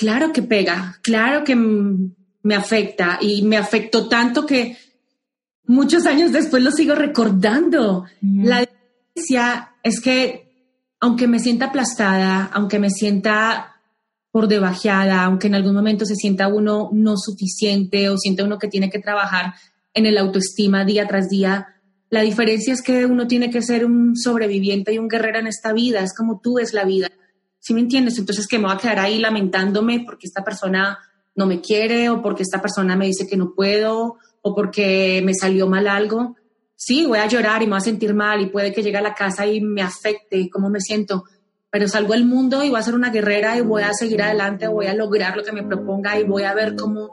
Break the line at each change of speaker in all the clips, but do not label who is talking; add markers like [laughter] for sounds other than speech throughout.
claro que pega, claro que me afecta y me afectó tanto que muchos años después lo sigo recordando. La diferencia es que aunque me sienta aplastada, aunque me sienta por debajeada, aunque en algún momento se sienta uno no suficiente o siente uno que tiene que trabajar en el autoestima día tras día, la diferencia es que uno tiene que ser un sobreviviente y un guerrero en esta vida, es como tú ves la vida. ¿Sí me entiendes? Entonces que me voy a quedar ahí lamentándome porque esta persona no me quiere o porque esta persona me dice que no puedo o porque me salió mal algo. Sí, voy a llorar y me voy a sentir mal y puede que llegue a la casa y me afecte cómo me siento, pero salgo al mundo y voy a ser una guerrera y voy a seguir adelante, voy a lograr lo que me proponga y voy a ver cómo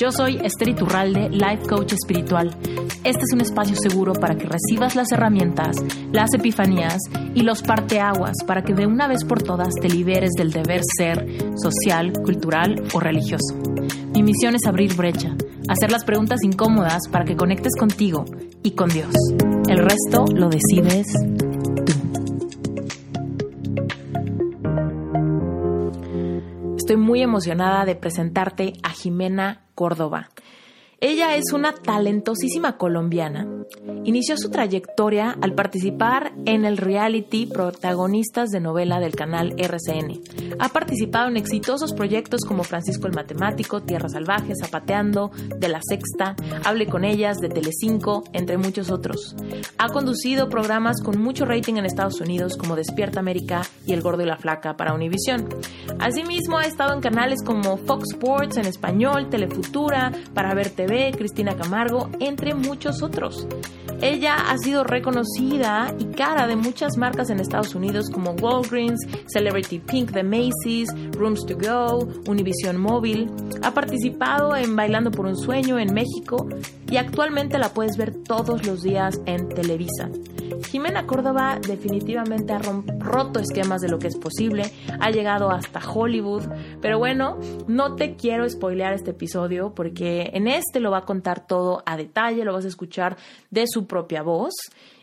Yo soy Esther Iturralde, Life Coach Espiritual. Este es un espacio seguro para que recibas las herramientas, las epifanías y los parteaguas para que de una vez por todas te liberes del deber ser social, cultural o religioso. Mi misión es abrir brecha, hacer las preguntas incómodas para que conectes contigo y con Dios. El resto lo decides Estoy muy emocionada de presentarte a Jimena Córdoba. Ella es una talentosísima colombiana. Inició su trayectoria al participar en el reality Protagonistas de Novela del canal RCN. Ha participado en exitosos proyectos como Francisco el Matemático, Tierra Salvaje, Zapateando, De la Sexta, Hable con ellas, de Telecinco, entre muchos otros. Ha conducido programas con mucho rating en Estados Unidos como Despierta América y El Gordo y la Flaca para Univision. Asimismo, ha estado en canales como Fox Sports en español, Telefutura, para ver TV, Cristina Camargo, entre muchos otros. Ella ha sido reconocida y cara de muchas marcas en Estados Unidos como Walgreens, Celebrity Pink de Macy's, Rooms to Go, Univision Móvil. Ha participado en Bailando por un Sueño en México y actualmente la puedes ver todos los días en Televisa. Jimena Córdoba definitivamente ha roto esquemas de lo que es posible, ha llegado hasta Hollywood, pero bueno, no te quiero spoilear este episodio porque en este lo va a contar todo a detalle, lo vas a escuchar de su propia voz.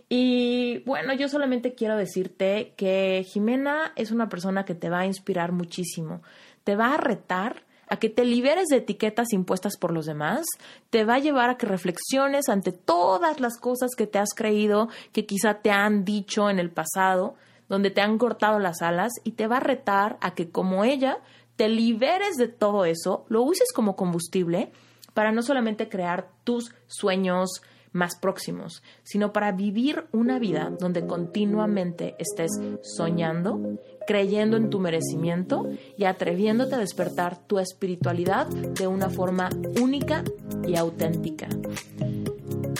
Y bueno, yo solamente quiero decirte que Jimena es una persona que te va a inspirar muchísimo, te va a retar a que te liberes de etiquetas impuestas por los demás, te va a llevar a que reflexiones ante todas las cosas que te has creído, que quizá te han dicho en el pasado, donde te han cortado las alas, y te va a retar a que como ella te liberes de todo eso, lo uses como combustible para no solamente crear tus sueños, más próximos, sino para vivir una vida donde continuamente estés soñando, creyendo en tu merecimiento y atreviéndote a despertar tu espiritualidad de una forma única y auténtica.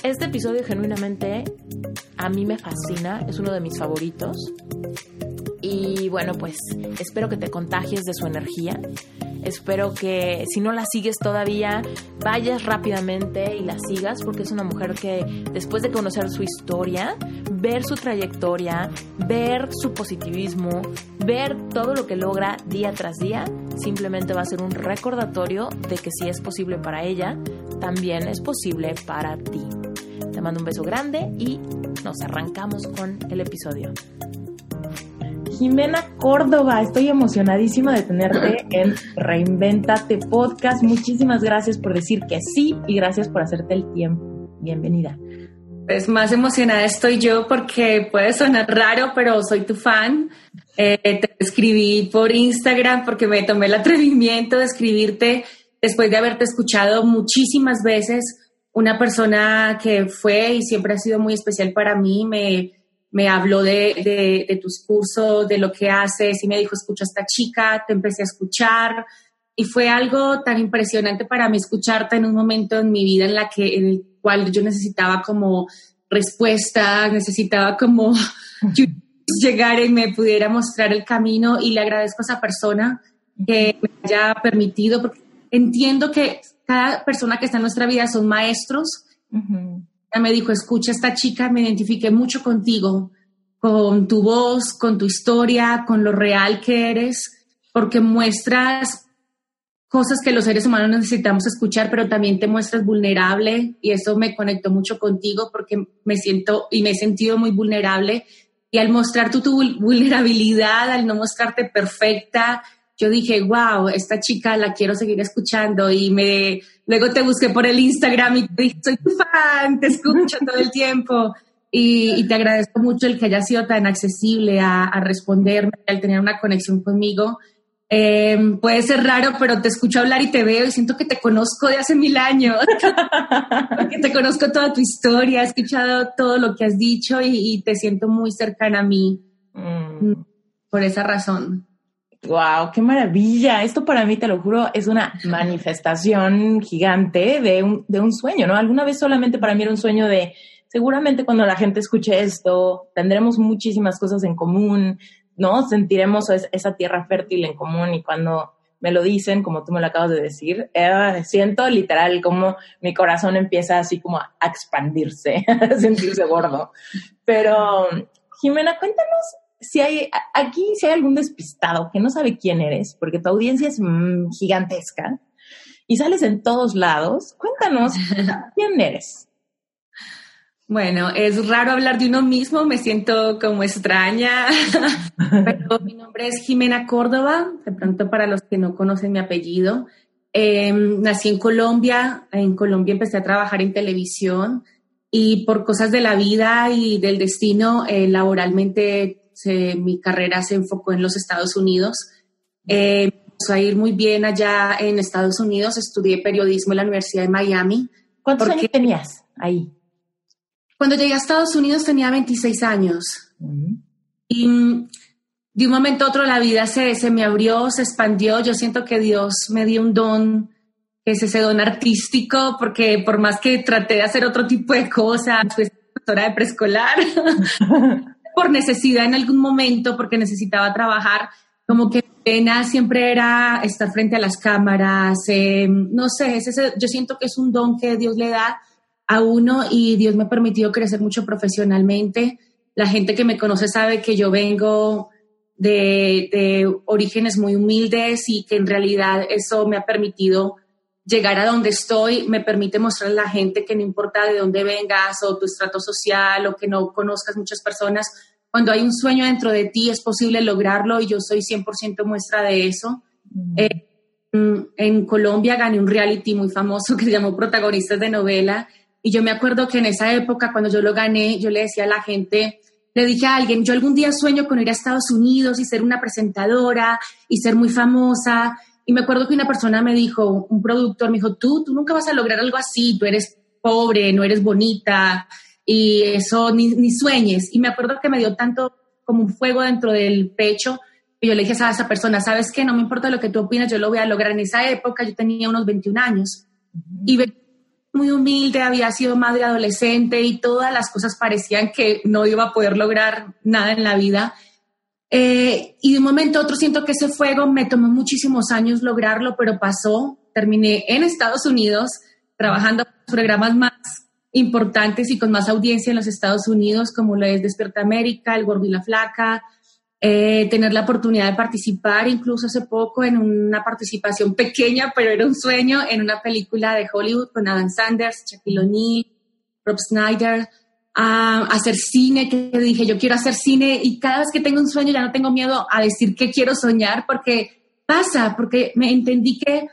Este episodio genuinamente a mí me fascina, es uno de mis favoritos. Y bueno, pues espero que te contagies de su energía Espero que si no la sigues todavía, vayas rápidamente y la sigas porque es una mujer que después de conocer su historia, ver su trayectoria, ver su positivismo, ver todo lo que logra día tras día, simplemente va a ser un recordatorio de que si es posible para ella, también es posible para ti. Te mando un beso grande y nos arrancamos con el episodio. Jimena Córdoba, estoy emocionadísima de tenerte en Reinventate Podcast. Muchísimas gracias por decir que sí y gracias por hacerte el tiempo. Bienvenida.
Pues más emocionada estoy yo porque puede sonar raro, pero soy tu fan. Eh, te escribí por Instagram porque me tomé el atrevimiento de escribirte después de haberte escuchado muchísimas veces. Una persona que fue y siempre ha sido muy especial para mí, me, me habló de, de, tus cursos, de lo que haces y me dijo, escucha a esta chica, te empecé a escuchar y fue algo tan impresionante para mí escucharte en un momento en mi vida en la que en el cual yo necesitaba como respuesta, necesitaba como [laughs] llegar y me pudiera mostrar el camino. Y le agradezco a esa persona que me haya permitido porque entiendo que cada persona que está en nuestra vida son maestros. Me dijo, escucha esta chica, me identifiqué mucho contigo, con tu voz, con tu historia, con lo real que eres, porque muestras cosas que los seres humanos necesitamos escuchar, pero también te muestras vulnerable y eso me conectó mucho contigo porque me siento y me he sentido muy vulnerable y al mostrar tu, tu vulnerabilidad, al no mostrarte perfecta, yo dije, wow, esta chica la quiero seguir escuchando y me luego te busqué por el Instagram y te dije, soy tu fan, te escucho todo el tiempo y, te agradezco mucho el que haya sido tan accesible a, a responderme, al tener una conexión conmigo Em, puede ser raro, pero te escucho hablar y te veo y siento que te conozco de hace mil años, [laughs] porque te conozco toda tu historia, he escuchado todo lo que has dicho y, te siento muy cercana a mí mm. por esa razón.
Wow, qué maravilla. Esto para mí, te lo juro, es una manifestación gigante de un, de un sueño, ¿no? Alguna vez solamente para mí era un sueño de, seguramente cuando la gente escuche esto, tendremos muchísimas cosas en común, ¿no? Sentiremos esa tierra fértil en común y cuando me lo dicen, como tú me lo acabas de decir, siento literal como mi corazón empieza así como a expandirse, [laughs] a sentirse gordo. Pero, Jimena, cuéntanos si hay aquí, si hay algún despistado que no sabe quién eres, porque tu audiencia es mm, gigantesca y sales en todos lados. Cuéntanos [laughs] quién eres.
Bueno, es raro hablar de uno mismo, me siento como extraña, [laughs] pero mi nombre es Jimena Córdoba, de pronto para los que no conocen mi apellido. Em, nací en Colombia, en Colombia empecé a trabajar en televisión y por cosas de la vida y del destino, eh, laboralmente mi carrera se enfocó en los Estados Unidos. Eh, empezó a ir muy bien allá en Estados Unidos, estudié periodismo en la Universidad de Miami.
¿Cuántos años tenías ahí?
Cuando llegué a Estados Unidos tenía 26 años. Y mm, de un momento a otro la vida se, se me abrió, se expandió. Yo siento que Dios me dio un don, que es ese don artístico, porque por más que traté de hacer otro tipo de cosas, pues profesora de preescolar, [laughs] por necesidad en algún momento, porque necesitaba trabajar, como que pena siempre era estar frente a las cámaras, eh, no sé, ese, yo siento que es un don que Dios le da a uno y Dios me ha permitido crecer mucho profesionalmente. La gente que me conoce sabe que yo vengo de, orígenes muy humildes y que en realidad eso me ha permitido llegar a donde estoy, me permite mostrar a la gente que no importa de dónde vengas o tu estrato social o que no conozcas muchas personas, cuando hay un sueño dentro de ti es posible lograrlo y yo soy 100% muestra de eso. Mm. Eh, en Colombia gané un reality muy famoso [laughs] que se llamó Protagonistas de Novela y yo me acuerdo que en esa época, cuando yo lo gané, yo le decía a la gente, le dije a alguien, yo algún día sueño con ir a Estados Unidos y ser una presentadora y ser muy famosa. Y me acuerdo que una persona me dijo, un productor me dijo, tú, tú nunca vas a lograr algo así, tú eres pobre, no eres bonita y eso ni, ni sueñes. Y me acuerdo que me dio tanto como un fuego dentro del pecho y yo le dije a esa persona, ¿sabes qué? No me importa lo que tú opinas, yo lo voy a lograr. En esa época yo tenía unos 21 años y muy humilde, había sido madre adolescente y todas las cosas parecían que no iba a poder lograr nada en la vida. Eh, y de un momento a otro siento que ese fuego me tomó muchísimos años lograrlo, pero pasó. Terminé en Estados Unidos trabajando en programas más importantes y con más audiencia en los Estados Unidos, como lo es Despierta América, El Gordo y la Flaca, eh, tener la oportunidad de participar, incluso hace poco, en una participación pequeña, pero era un sueño, en una película de Hollywood con Adam Sanders, Shaquille O'Neal, Rob Snyder, a hacer cine, que dije, yo quiero hacer cine y cada vez que tengo un sueño ya no tengo miedo a decir que quiero soñar porque pasa, porque me entendí que,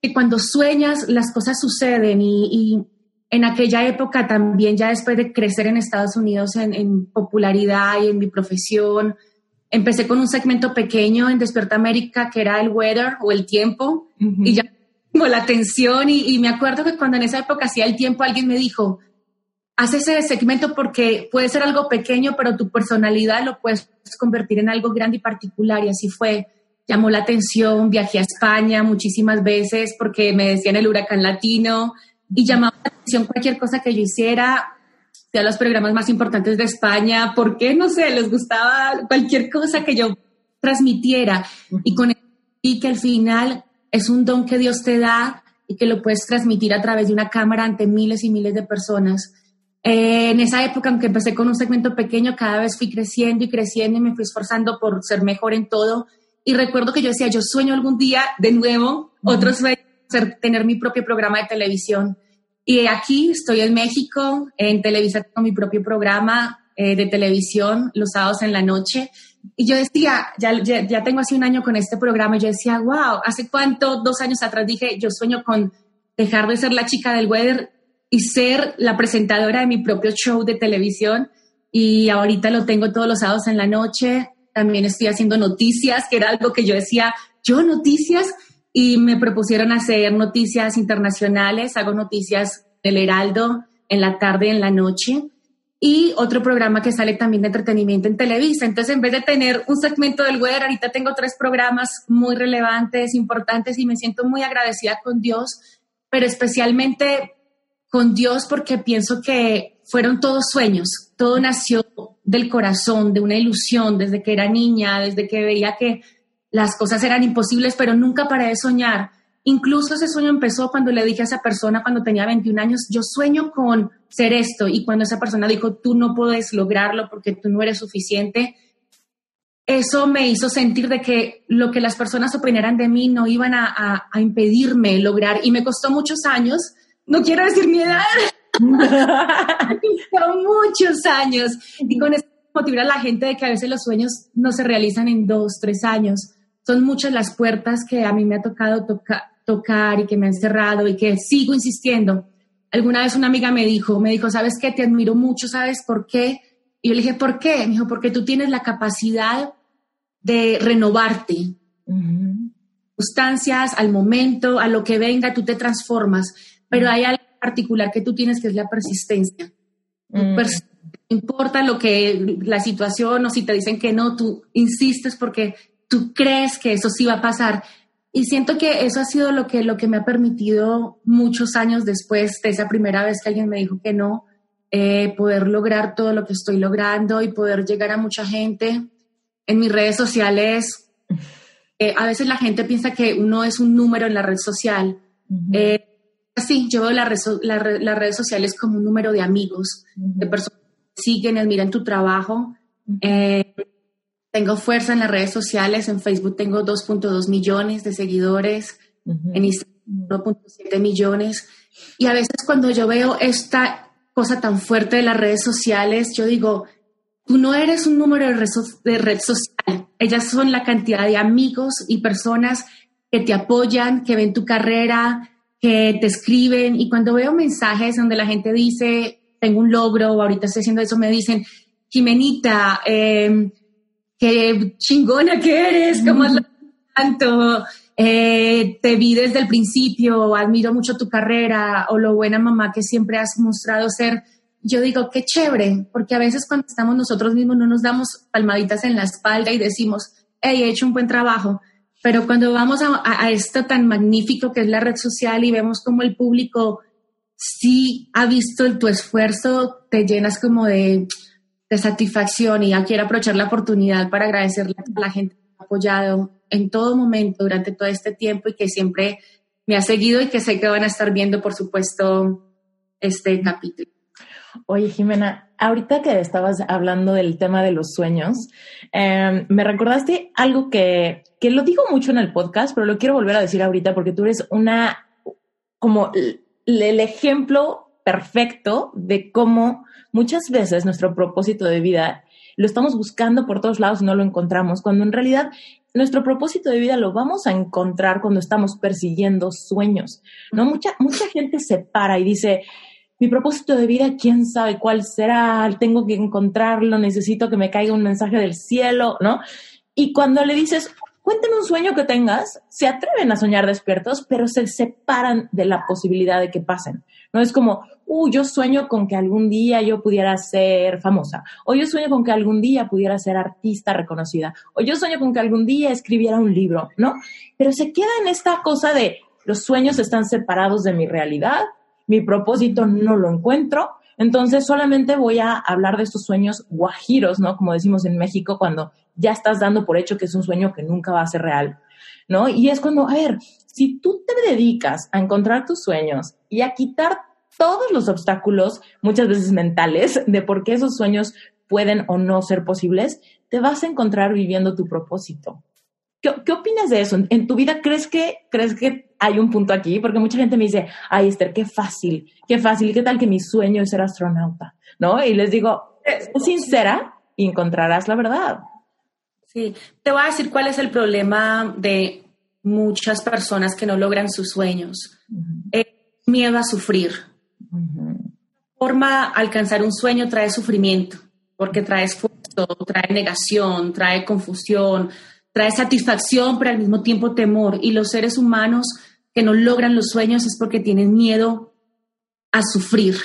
que cuando sueñas las cosas suceden y, y, en aquella época también, ya después de crecer en Estados Unidos en, en popularidad y en mi profesión, Empecé con un segmento pequeño en Despierta América que era el weather o el tiempo y ya como la atención y, me acuerdo que cuando en esa época hacía el tiempo alguien me dijo, haz ese segmento porque puede ser algo pequeño, pero tu personalidad lo puedes convertir en algo grande y particular y así fue. Llamó la atención, viajé a España muchísimas veces porque me decían el huracán latino y llamaba la atención cualquier cosa que yo hiciera a los programas más importantes de España, porque no sé, les gustaba cualquier cosa que yo transmitiera. Y con y que al final es un don que Dios te da y que lo puedes transmitir a través de una cámara ante miles y miles de personas. Eh, en esa época, aunque empecé con un segmento pequeño, cada vez fui creciendo y creciendo y me fui esforzando por ser mejor en todo. Y recuerdo que yo decía, yo sueño algún día de nuevo, otro sueño, ser, tener mi propio programa de televisión. Y aquí estoy en México, en Televisa con mi propio programa eh, de televisión los sábados en la noche. Y yo decía, ya, ya, ya, tengo así un año con este programa, y yo decía, wow, ¿hace cuánto? Dos años atrás dije, yo sueño con dejar de ser la chica del weather y ser la presentadora de mi propio show de televisión. Y ahorita lo tengo todos los sábados en la noche. También estoy haciendo noticias, que era algo que yo decía, yo noticias, y me propusieron hacer noticias internacionales, hago noticias del Heraldo en la tarde en la noche y otro programa que sale también de entretenimiento en Televisa. Entonces, en vez de tener un segmento del weather, ahorita tengo tres programas muy relevantes, importantes y me siento muy agradecida con Dios, pero especialmente con Dios porque pienso que fueron todos sueños, todo nació del corazón, de una ilusión, desde que era niña, desde que veía que las cosas eran imposibles, pero nunca paré de soñar. Incluso ese sueño empezó cuando le dije a esa persona cuando tenía 21 años, yo sueño con ser esto. Y cuando esa persona dijo, tú no puedes lograrlo porque tú no eres suficiente, eso me hizo sentir de que lo que las personas opinaran de mí no iban a, impedirme lograr. Y me costó muchos años, no quiero decir mi edad, [laughs] costó muchos años. Y con eso motivar a la gente de que a veces los sueños no se realizan en dos, tres años. Son muchas las puertas que a mí me ha tocado tocar tocar y que me han cerrado y que sigo insistiendo. Alguna vez una amiga me dijo, me dijo, ¿sabes qué? Te admiro mucho, ¿sabes por qué? Y yo le dije, ¿por qué? Me dijo, porque tú tienes la capacidad de renovarte. Sustancias, al momento, a lo que venga, tú te transformas. Pero hay algo particular que tú tienes que es la persistencia. No importa lo que la situación o si te dicen que no, tú insistes porque tú crees que eso sí va a pasar. Y siento que eso ha sido lo que, lo que me ha permitido muchos años después de esa primera vez que alguien me dijo que no, eh, poder lograr todo lo que estoy logrando y poder llegar a mucha gente. En mis redes sociales, [laughs] eh, a veces la gente piensa que uno es un número en la red social. Eh, sí, yo veo las redes sociales como un número de amigos, de personas que siguen, admiran tu trabajo. Tengo fuerza en las redes sociales, en Facebook tengo 2.2 millones de seguidores, en Instagram 1.7 millones. Y a veces cuando yo veo esta cosa tan fuerte de las redes sociales, yo digo, tú no eres un número de red, de red social, ellas son la cantidad de amigos y personas que te apoyan, que ven tu carrera, que te escriben. Y cuando veo mensajes donde la gente dice, tengo un logro, o ahorita estoy haciendo eso, me dicen, Jimenita, eh, qué chingona que eres, cómo has tanto, eh, te vi desde el principio, admiro mucho tu carrera o lo buena mamá que siempre has mostrado ser. Yo digo, qué chévere, porque a veces cuando estamos nosotros mismos no nos damos palmaditas en la espalda y decimos, hey, he hecho un buen trabajo. Pero cuando vamos a, esto tan magnífico que es la red social y vemos como el público sí ha visto tu esfuerzo, te llenas como de, de satisfacción y ya quiero aprovechar la oportunidad para agradecerle a la gente que ha apoyado en todo momento durante todo este tiempo y que siempre me ha seguido y que sé que van a estar viendo, por supuesto, este capítulo.
Oye, Jimena, ahorita que estabas hablando del tema de los sueños, em, me recordaste algo que, que lo digo mucho en el podcast, pero lo quiero volver a decir ahorita porque tú eres una, como el ejemplo perfecto de cómo muchas veces nuestro propósito de vida lo estamos buscando por todos lados y no lo encontramos, cuando en realidad nuestro propósito de vida lo vamos a encontrar cuando estamos persiguiendo sueños, ¿no? Mucha, mucha gente se para y dice, mi propósito de vida, quién sabe cuál será, tengo que encontrarlo, necesito que me caiga un mensaje del cielo, ¿no? Y cuando le dices, cuéntame un sueño que tengas, se atreven a soñar despiertos, pero se separan de la posibilidad de que pasen. No es como, uh, yo sueño con que algún día yo pudiera ser famosa, o yo sueño con que algún día pudiera ser artista reconocida, o yo sueño con que algún día escribiera un libro, ¿no? Pero se queda en esta cosa de los sueños están separados de mi realidad, mi propósito no lo encuentro, entonces solamente voy a hablar de estos sueños guajiros, ¿no? Como decimos en México, cuando ya estás dando por hecho que es un sueño que nunca va a ser real. ¿no? Y es cuando, a ver, si tú te dedicas a encontrar tus sueños y a quitar todos los obstáculos, muchas veces mentales, de por qué esos sueños pueden o no ser posibles, te vas a encontrar viviendo tu propósito. ¿Qué, opinas de eso? ¿En tu vida crees que, crees que hay un punto aquí? Porque mucha gente me dice, ay Esther, qué fácil, qué fácil, qué tal que mi sueño es ser astronauta, ¿no? Y les digo, sé sincera y encontrarás la verdad.
Sí, te voy a decir cuál es el problema de muchas personas que no logran sus sueños. miedo a sufrir. Forma alcanzar un sueño trae sufrimiento, porque trae esfuerzo, trae negación, trae confusión, trae satisfacción, pero al mismo tiempo temor. Y los seres humanos que no logran los sueños es porque tienen miedo a sufrir.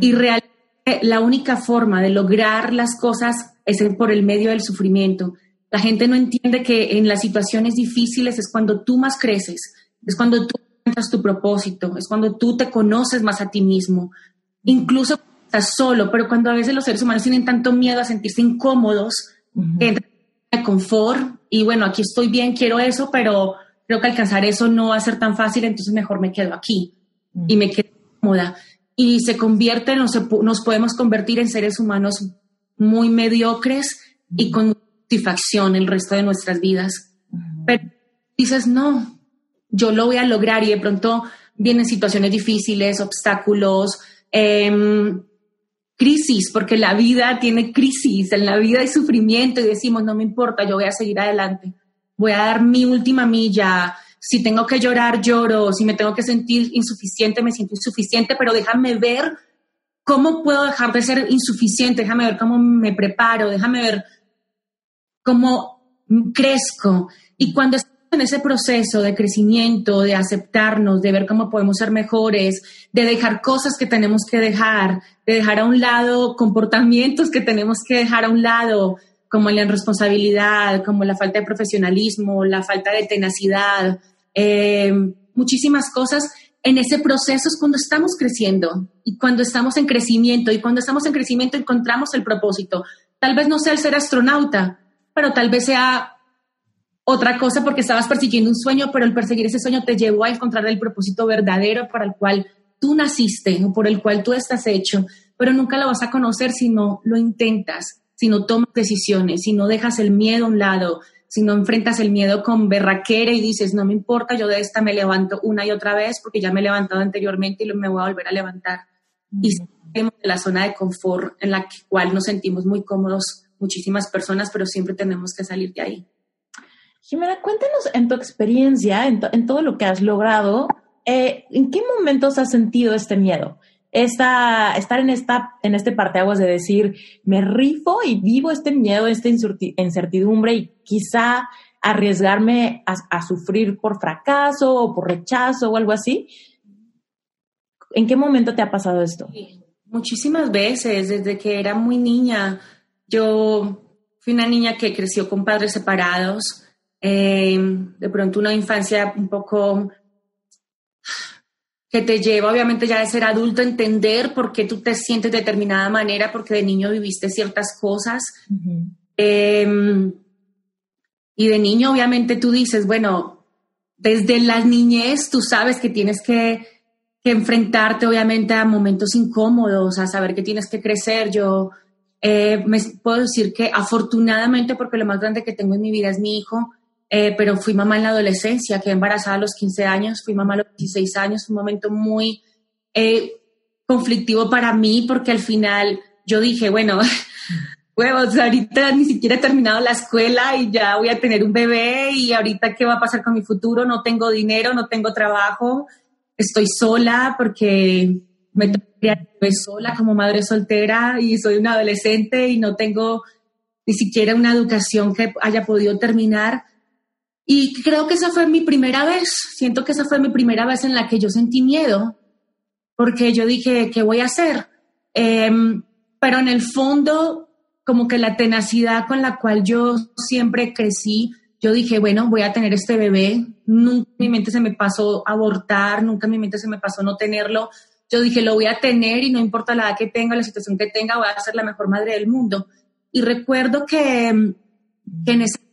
Y realmente la única forma de lograr las cosas es por el medio del sufrimiento. La gente no entiende que en las situaciones difíciles es cuando tú más creces, es cuando tú encuentras tu propósito, es cuando tú te conoces más a ti mismo. Incluso estás solo, pero cuando a veces los seres humanos tienen tanto miedo a sentirse incómodos, entran de confort y bueno, aquí estoy bien, quiero eso, pero creo que alcanzar eso no va a ser tan fácil, entonces mejor me quedo aquí y me quedo cómoda. Y se convierte, nos, nos podemos convertir en seres humanos muy mediocres y con satisfacción el resto de nuestras vidas. Pero dices, no, yo lo voy a lograr y de pronto vienen situaciones difíciles, obstáculos, em, crisis, porque la vida tiene crisis, en la vida hay sufrimiento y decimos, no me importa, yo voy a seguir adelante, voy a dar mi última milla, si tengo que llorar, lloro, si me tengo que sentir insuficiente, me siento insuficiente, pero déjame ver cómo puedo dejar de ser insuficiente, déjame ver cómo me preparo, déjame ver cómo crezco. Y cuando en ese proceso de crecimiento, de aceptarnos, de ver cómo podemos ser mejores, de dejar cosas que tenemos que dejar, de dejar a un lado comportamientos que tenemos que dejar a un lado, como la irresponsabilidad, como la falta de profesionalismo, la falta de tenacidad, eh, muchísimas cosas. En ese proceso es cuando estamos creciendo y cuando estamos en crecimiento y cuando estamos en crecimiento encontramos el propósito. Tal vez no sea el ser astronauta, pero tal vez sea otra cosa porque estabas persiguiendo un sueño, pero el perseguir ese sueño te llevó a encontrar el propósito verdadero para el cual tú naciste o por el cual tú estás hecho, pero nunca lo vas a conocer si no lo intentas, si no tomas decisiones, si no dejas el miedo a un lado, si no enfrentas el miedo con berraquera y dices, no me importa, yo de esta me levanto una y otra vez porque ya me he levantado anteriormente y me voy a volver a levantar. Y salimos de la zona de confort en la cual nos sentimos muy cómodos muchísimas personas, pero siempre tenemos que salir de ahí.
Jimena, cuéntanos en tu experiencia, en, todo lo que has logrado, eh, ¿en qué momentos has sentido este miedo? Esta, estar en, esta, en este parteaguas de decir, me rifo y vivo este miedo, esta incertidumbre y quizá arriesgarme a, sufrir por fracaso o por rechazo o algo así. ¿En qué momento te ha pasado esto?
muchísimas veces, desde que era muy niña. Yo fui una niña que creció con padres separados, eh, de pronto una infancia un poco que te lleva obviamente ya de ser adulto a entender por qué tú te sientes de determinada manera, porque de niño viviste ciertas cosas. Em, y de niño obviamente tú dices, bueno, desde la niñez tú sabes que tienes que, que enfrentarte obviamente a momentos incómodos, a saber que tienes que crecer. Yo eh, me puedo decir que afortunadamente, porque lo más grande que tengo en mi vida es mi hijo, eh, pero fui mamá en la adolescencia, quedé embarazada a los 15 años, fui mamá a los 16 años, un momento muy eh, conflictivo para mí porque al final yo dije, bueno, [laughs] huevos, ahorita ni siquiera he terminado la escuela y ya voy a tener un bebé y ahorita qué va a pasar con mi futuro, no tengo dinero, no tengo trabajo, estoy sola porque me estoy sola como madre soltera y soy una adolescente y no tengo ni siquiera una educación que haya podido terminar. Y creo que esa fue mi primera vez, siento que esa fue mi primera vez en la que yo sentí miedo, porque yo dije, ¿qué voy a hacer? Em, pero en el fondo, como que la tenacidad con la cual yo siempre crecí, yo dije, bueno, voy a tener este bebé, nunca en mi mente se me pasó abortar, nunca en mi mente se me pasó no tenerlo, yo dije, lo voy a tener y no importa la edad que tenga, la situación que tenga, voy a ser la mejor madre del mundo. Y recuerdo que, que en ese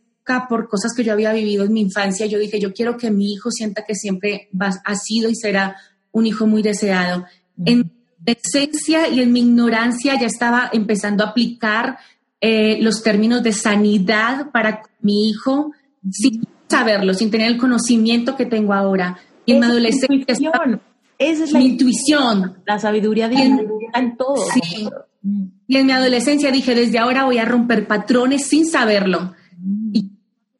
por cosas que yo había vivido en mi infancia, yo dije, yo quiero que mi hijo sienta que siempre va, ha sido y será un hijo muy deseado. En mi esencia y en mi ignorancia ya estaba empezando a aplicar eh, los términos de sanidad para mi hijo sin saberlo, sin tener el conocimiento que tengo ahora. Y en mi adolescencia...
Esa es la intuición, la sabiduría de en todo.
Sí. Y en mi adolescencia dije, desde ahora voy a romper patrones sin saberlo.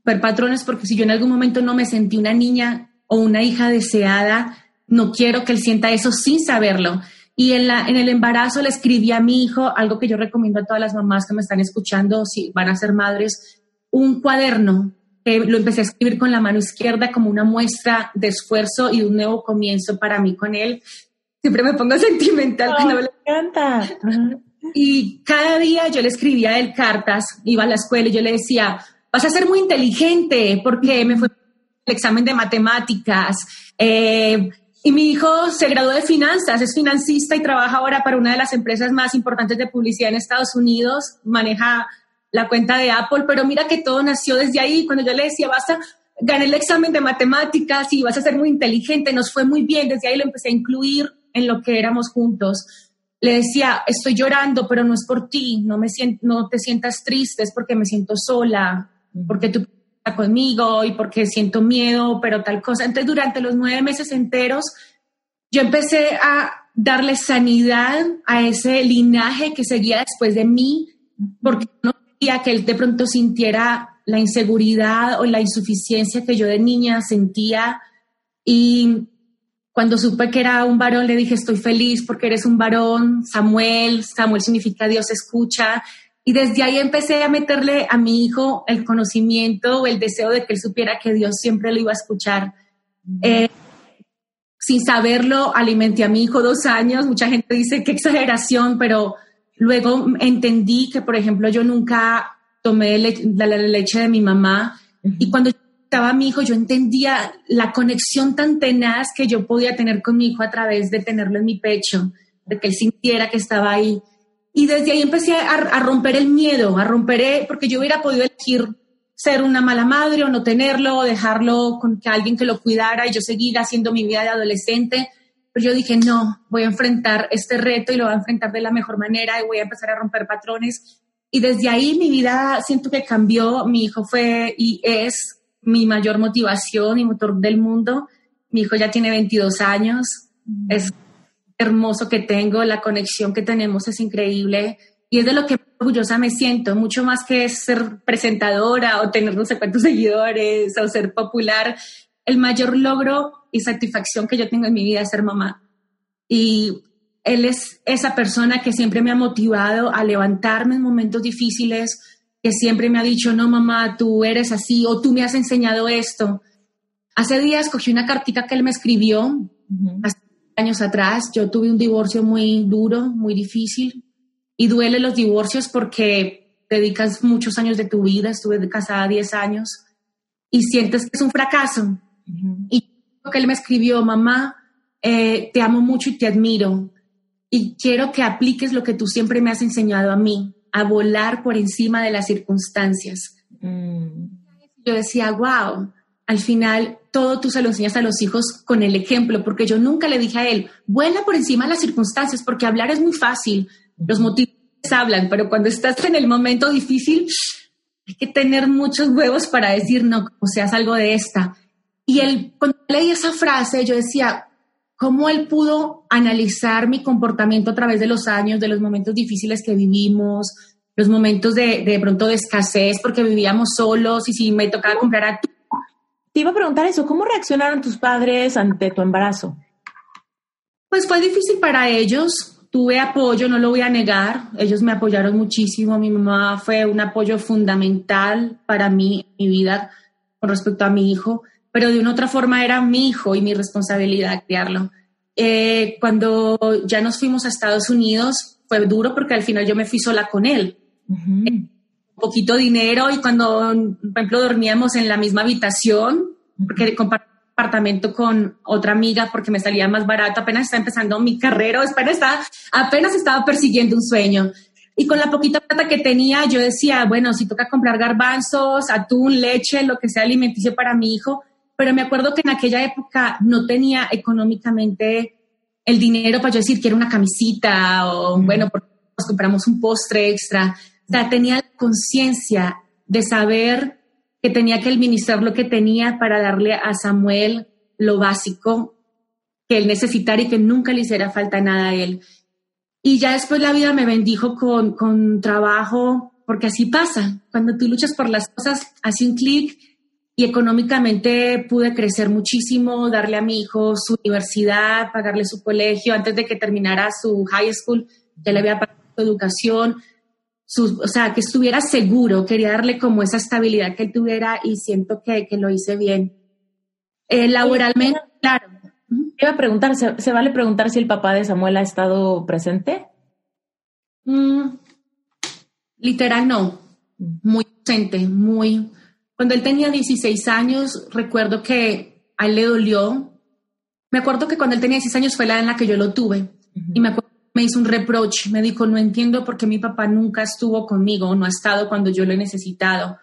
Romper patrones porque si yo en algún momento no me sentí una niña o una hija deseada, no quiero que él sienta eso sin saberlo. Y en, la, en el embarazo le escribí a mi hijo algo que yo recomiendo a todas las mamás que me están escuchando, si van a ser madres, un cuaderno que lo empecé a escribir con la mano izquierda como una muestra de esfuerzo y un nuevo comienzo para mí con él. Siempre me pongo [laughs] sentimental cuando
me encanta. [laughs]
Y cada día yo le escribía a él cartas, iba a la escuela y yo le decía, vas a ser muy inteligente porque me fue el examen de matemáticas. Eh, y mi hijo se graduó de finanzas, es financista y trabaja ahora para una de las empresas más importantes de publicidad en Estados Unidos, maneja la cuenta de Apple, pero mira que todo nació desde ahí. Cuando yo le decía, vas a ganar el examen de matemáticas y vas a ser muy inteligente, nos fue muy bien, desde ahí lo empecé a incluir en lo que éramos juntos le decía, estoy llorando, pero no es por ti, no, me siento, no te sientas triste, es porque me siento sola, porque tú estás conmigo y porque siento miedo, pero tal cosa. Entonces, durante los nueve meses enteros, yo empecé a darle sanidad a ese linaje que seguía después de mí, porque no quería que él de pronto sintiera la inseguridad o la insuficiencia que yo de niña sentía. Y cuando supe que era un varón, le dije, estoy feliz porque eres un varón, Samuel, Samuel significa Dios escucha. Y desde ahí empecé a meterle a mi hijo el conocimiento o el deseo de que él supiera que Dios siempre lo iba a escuchar. Eh, sin saberlo, alimenté a mi hijo dos años. Mucha gente dice qué exageración, pero luego entendí que, por ejemplo, yo nunca tomé la, leche de mi mamá. Y cuando estaba mi hijo, yo entendía la conexión tan tenaz que yo podía tener con mi hijo a través de tenerlo en mi pecho, de que él sintiera que estaba ahí. Y desde ahí empecé a, romper el miedo, a romper, eh, porque yo hubiera podido elegir ser una mala madre o no tenerlo, o dejarlo con que alguien que lo cuidara y yo seguir haciendo mi vida de adolescente. Pero yo dije, no, voy a enfrentar este reto y lo voy a enfrentar de la mejor manera y voy a empezar a romper patrones. Y desde ahí mi vida siento que cambió. Mi hijo fue y es mi mayor motivación y motor del mundo. Mi hijo ya tiene 22 años, es hermoso que tengo, la conexión que tenemos es increíble y es de lo que orgullosa me siento, mucho más que ser presentadora o tener no sé cuántos [laughs] seguidores o ser popular. El mayor logro y satisfacción que yo tengo en mi vida es ser mamá. Y él es esa persona que siempre me ha motivado a levantarme en momentos difíciles, que siempre me ha dicho, no mamá, tú eres así o tú me has enseñado esto. Hace días cogí una cartita que él me escribió, hace años atrás, yo tuve un divorcio muy duro, muy difícil y duele los divorcios porque dedicas muchos años de tu vida, estuve casada 10 años y sientes que es un fracaso. Y lo que él me escribió, mamá, eh, te amo mucho y te admiro y quiero que apliques lo que tú siempre me has enseñado a mí a volar por encima de las circunstancias. Mm. Yo decía, wow, al final todo tú se lo enseñas a los hijos con el ejemplo, porque yo nunca le dije a él, vuela por encima de las circunstancias, porque hablar es muy fácil, los motivos hablan, pero cuando estás en el momento difícil, hay que tener muchos huevos para decir, no, como seas algo de esta. Y él, cuando leí esa frase, yo decía, cómo él pudo analizar mi comportamiento a través de los años, de los momentos difíciles que vivimos, los momentos de, de pronto de escasez porque vivíamos solos y si me tocaba comprar a
Te iba a preguntar eso, ¿cómo reaccionaron tus padres ante tu embarazo?
Pues fue difícil para ellos, tuve apoyo, no lo voy a negar, ellos me apoyaron muchísimo, mi mamá fue un apoyo fundamental para mí, mi vida con respecto a mi hijo pero de una otra forma era mi hijo y mi responsabilidad criarlo. Eh, cuando ya nos fuimos a Estados Unidos fue duro porque al final yo me fui sola con él. Poquito dinero y cuando, por ejemplo, dormíamos en la misma habitación, porque compartí apartamento con otra amiga porque me salía más barato, apenas estaba empezando mi carrera, apenas estaba, apenas estaba persiguiendo un sueño. Y con la poquita plata que tenía, yo decía, bueno, si toca comprar garbanzos, atún, leche, lo que sea alimenticio para mi hijo. Pero me acuerdo que en aquella época no tenía económicamente el dinero para yo decir, quiero una camisita o, bueno, nos compramos un postre extra. O tenía conciencia de saber que tenía que administrar lo que tenía para darle a Samuel lo básico que él necesitara y que nunca le hiciera falta nada a él. Y ya después la vida me bendijo con, con trabajo, porque así pasa. Cuando tú luchas por las cosas, hace un clic y económicamente pude crecer muchísimo, darle a mi hijo su universidad, pagarle su colegio antes de que terminara su high school, ya le había pagado su educación, o sea, que estuviera seguro, quería darle como esa estabilidad que él tuviera y siento que, que lo hice bien. Eh, laboralmente, claro.
Iba a preguntar, ¿se, vale preguntar si el papá de Samuel ha estado presente?
Mm, literal, no. Mm. Muy presente, muy. Cuando él tenía 16 años, recuerdo que a él le dolió. Me acuerdo que cuando él tenía 16 años fue la en la que yo lo tuve. Y me acuerdo me hizo un reproche, me dijo, no entiendo por qué mi papá nunca estuvo conmigo, no ha estado cuando yo lo he necesitado.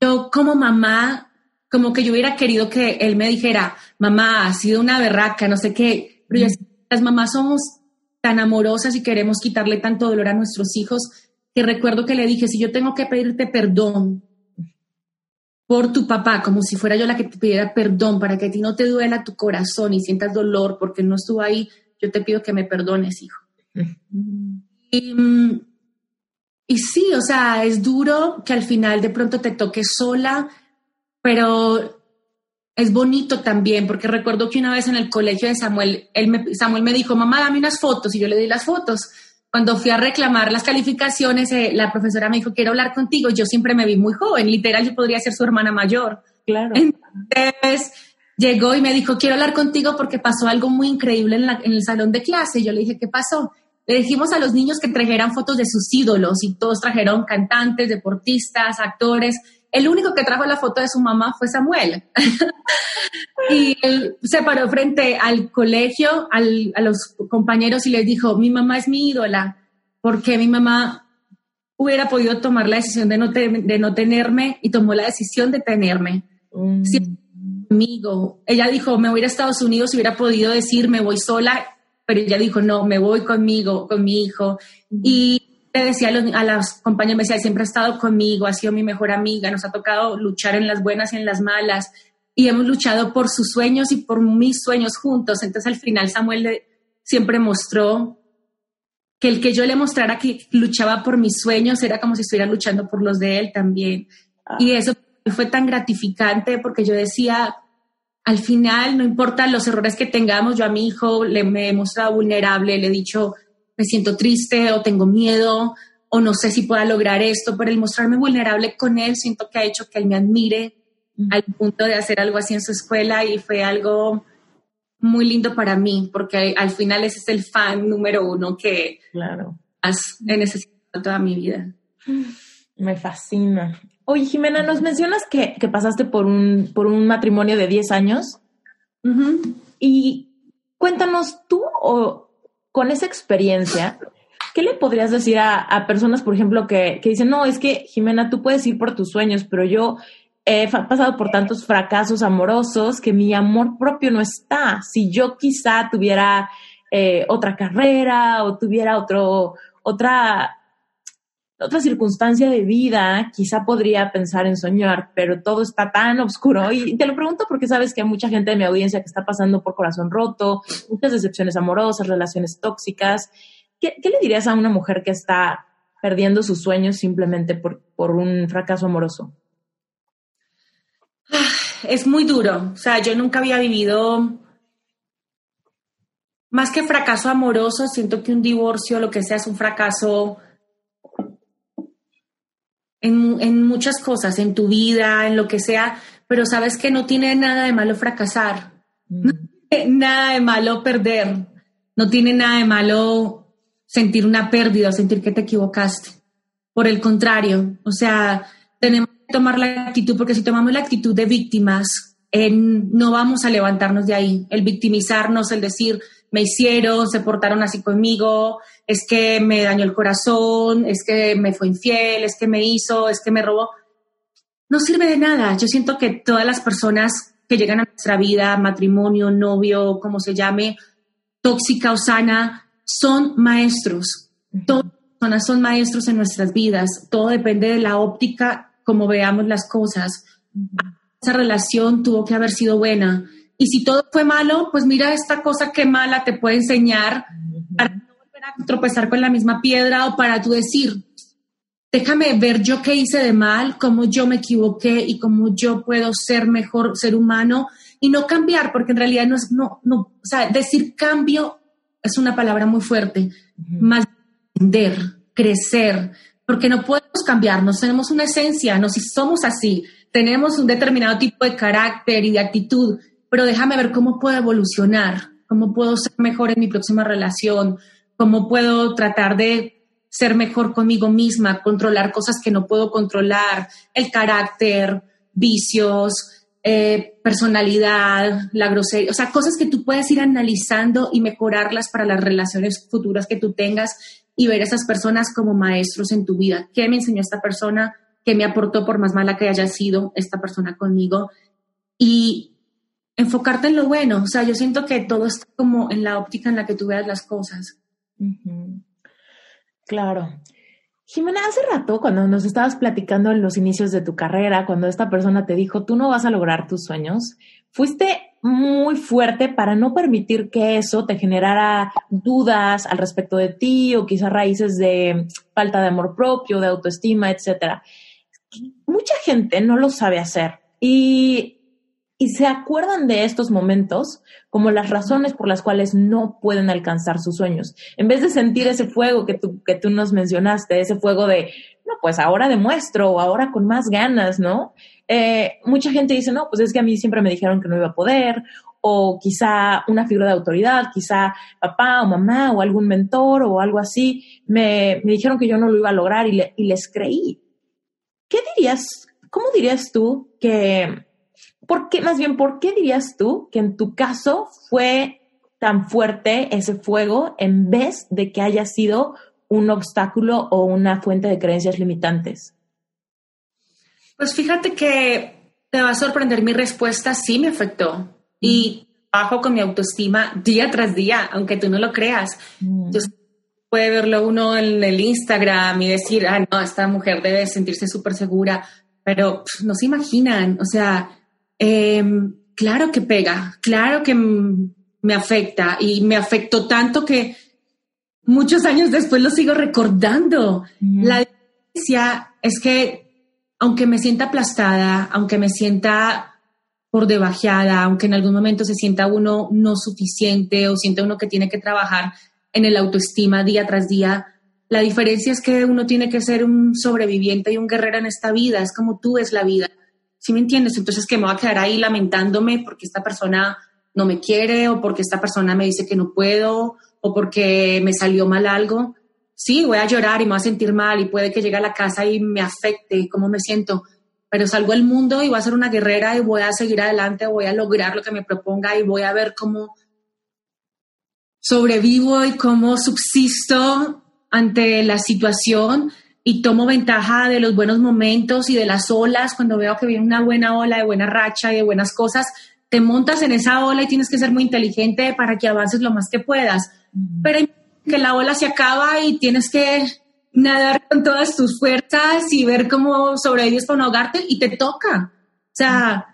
Yo como mamá, como que yo hubiera querido que él me dijera, mamá, ha sido una berraca, no sé qué, pero mm. las mamás somos tan amorosas y queremos quitarle tanto dolor a nuestros hijos, que recuerdo que le dije, si yo tengo que pedirte perdón por tu papá, como si fuera yo la que te pidiera perdón para que a ti no te duela tu corazón y sientas dolor porque no estuvo ahí, yo te pido que me perdones, hijo. y, y, sí, o sea, es duro que al final de pronto te toque sola, pero es bonito también, porque recuerdo que una vez en el colegio de Samuel, él me, Samuel me dijo, mamá, dame unas fotos, y yo le di las fotos. Cuando fui a reclamar las calificaciones, eh, la profesora me dijo, quiero hablar contigo. Yo siempre me vi muy joven, literal, yo podría ser su hermana mayor.
Claro.
Entonces, llegó y me dijo, quiero hablar contigo porque pasó algo muy increíble en, el salón de clase. Yo le dije, ¿qué pasó? Le dijimos a los niños que trajeran fotos de sus ídolos y todos trajeron cantantes, deportistas, actores. El único que trajo la foto de su mamá fue Samuel. [laughs] y él se paró frente al colegio, a los compañeros y les dijo, mi mamá es mi ídola, porque mi mamá hubiera podido tomar la decisión de no, de no tenerme y tomó la decisión de tenerme. Mm conmigo. Ella dijo, me voy a Estados Unidos y hubiera podido decir, me voy sola, pero ella dijo, no, me voy conmigo, con mi hijo. Y le decía a, los, a las compañeras, me decía, siempre ha estado conmigo, ha sido mi mejor amiga, nos ha tocado luchar en las buenas y en las malas. Y hemos luchado por sus sueños y por mis sueños juntos. Entonces al final Samuel siempre mostró que el que yo le mostrara que luchaba por mis sueños era como si estuviera luchando por los de él también. Ah. Y eso fue tan gratificante porque yo decía, al final, no importa los errores que tengamos, yo a mi hijo le me he mostrado vulnerable, le he dicho, me siento triste o tengo miedo o no sé si pueda lograr esto, pero el mostrarme vulnerable con él siento que ha hecho que él me admire al punto de hacer algo así en su escuela y fue algo muy lindo para mí, porque al final ese es el fan número uno que
claro.
he necesitado toda mi vida.
Me fascina. Oye, Jimena, nos mencionas que, pasaste por un, por un matrimonio de 10 años. Y cuéntanos tú o con esa experiencia, ¿qué le podrías decir a, personas, por ejemplo, que, que, dicen, no, es que Jimena, tú puedes ir por tus sueños, pero yo he pasado por tantos fracasos amorosos que mi amor propio no está. Si yo quizá tuviera eh, otra carrera o tuviera otro, otra otra circunstancia de vida, quizá podría pensar en soñar, pero todo está tan oscuro. Y te lo pregunto porque sabes que hay mucha gente de mi audiencia que está pasando por corazón roto, muchas decepciones amorosas, relaciones tóxicas. ¿Qué, le dirías a una mujer que está perdiendo sus sueños simplemente por, por un fracaso amoroso?
Ah, es muy duro. O sea, yo nunca había vivido más que fracaso amoroso, siento que un divorcio, lo que sea, es un fracaso en, muchas cosas, en tu vida, en lo que sea, pero sabes que no tiene nada de malo fracasar, mm. nada de malo perder, no tiene nada de malo sentir una pérdida, sentir que te equivocaste. Por el contrario, o sea, tenemos que tomar la actitud, porque si tomamos la actitud de víctimas, no vamos a levantarnos de ahí. El victimizarnos, el decir, me hicieron, se portaron así conmigo, es que me dañó el corazón, es que me fue infiel, es que me hizo, es que me robó. No sirve de nada. Yo siento que todas las personas que llegan a nuestra vida, matrimonio, novio, como se llame, tóxica o sana, son maestros. Todas las personas son maestros en nuestras vidas. Todo depende de la óptica, como veamos las cosas. Esa relación tuvo que haber sido buena. Y si todo fue malo, pues mira esta cosa que mala te puede enseñar para no volver a tropezar con la misma piedra o para tú decir, déjame ver yo qué hice de mal, cómo yo me equivoqué y cómo yo puedo ser mejor ser humano y no cambiar, porque en realidad no es, no, no, o sea, decir cambio es una palabra muy fuerte, más entender, crecer, porque no podemos cambiarnos, tenemos una esencia, no si somos así, tenemos un determinado tipo de carácter y de actitud, pero déjame ver cómo puedo evolucionar, cómo puedo ser mejor en mi próxima relación, cómo puedo tratar de ser mejor conmigo misma, controlar cosas que no puedo controlar, el carácter, vicios, eh, personalidad, la grosería, o sea, cosas que tú puedes ir analizando y mejorarlas para las relaciones futuras que tú tengas y ver a esas personas como maestros en tu vida. ¿Qué me enseñó esta persona? ¿Qué me aportó por más mala que haya sido esta persona conmigo? Y enfocarte en lo bueno. O sea, yo siento que todo está como en la óptica en la que tú veas las cosas.
Claro. Jimena, hace rato, cuando nos estabas platicando en los inicios de tu carrera, cuando esta persona te dijo, tú no vas a lograr tus sueños, fuiste muy fuerte para no permitir que eso te generara dudas al respecto de ti o quizás raíces de falta de amor propio, de autoestima, etcétera. Mucha gente no lo sabe hacer y se acuerdan de estos momentos como las razones por las cuales no pueden alcanzar sus sueños. En vez de sentir ese fuego que tú, que nos mencionaste, ese fuego de, no, pues ahora demuestro o ahora con más ganas, ¿no? Eh, mucha gente dice, no, pues es que a mí siempre me dijeron que no iba a poder, o quizá una figura de autoridad, quizá papá o mamá o algún mentor o algo así, me, dijeron que yo no lo iba a lograr y les creí. ¿Qué dirías, cómo dirías tú que ¿Por qué, más bien, por qué dirías tú que en tu caso fue tan fuerte ese fuego en vez de que haya sido un obstáculo o una fuente de creencias limitantes?
Pues fíjate que te va a sorprender mi respuesta, sí me afectó. Y bajo con mi autoestima día tras día, aunque tú no lo creas. Mm. Entonces, puede verlo uno en el Instagram y decir, ah, no, esta mujer debe sentirse súper segura, pero no se imaginan, o sea, Em, claro que pega, claro que me afecta y me afectó tanto que muchos años después lo sigo recordando. La diferencia es que aunque me sienta aplastada, aunque me sienta por debajeada, aunque en algún momento se sienta uno no suficiente o sienta uno que tiene que trabajar en el autoestima día tras día, la diferencia es que uno tiene que ser un sobreviviente y un guerrero en esta vida, es como tú es la vida. ¿Sí me entiendes? Entonces que me voy a quedar ahí lamentándome porque esta persona no me quiere o porque esta persona me dice que no puedo o porque me salió mal algo. Sí, voy a llorar y me voy a sentir mal y puede que llegue a la casa y me afecte cómo me siento, pero salgo al mundo y voy a ser una guerrera y voy a seguir adelante, voy a lograr lo que me proponga y voy a ver cómo sobrevivo y cómo subsisto ante la situación y tomo ventaja de los buenos momentos y de las olas, cuando veo que viene una buena ola de buena racha y de buenas cosas, te montas en esa ola y tienes que ser muy inteligente para que avances lo más que puedas. Pero que la ola se acaba y tienes que nadar con todas tus fuerzas y ver cómo sobrevives para no ahogarte y te toca. O sea,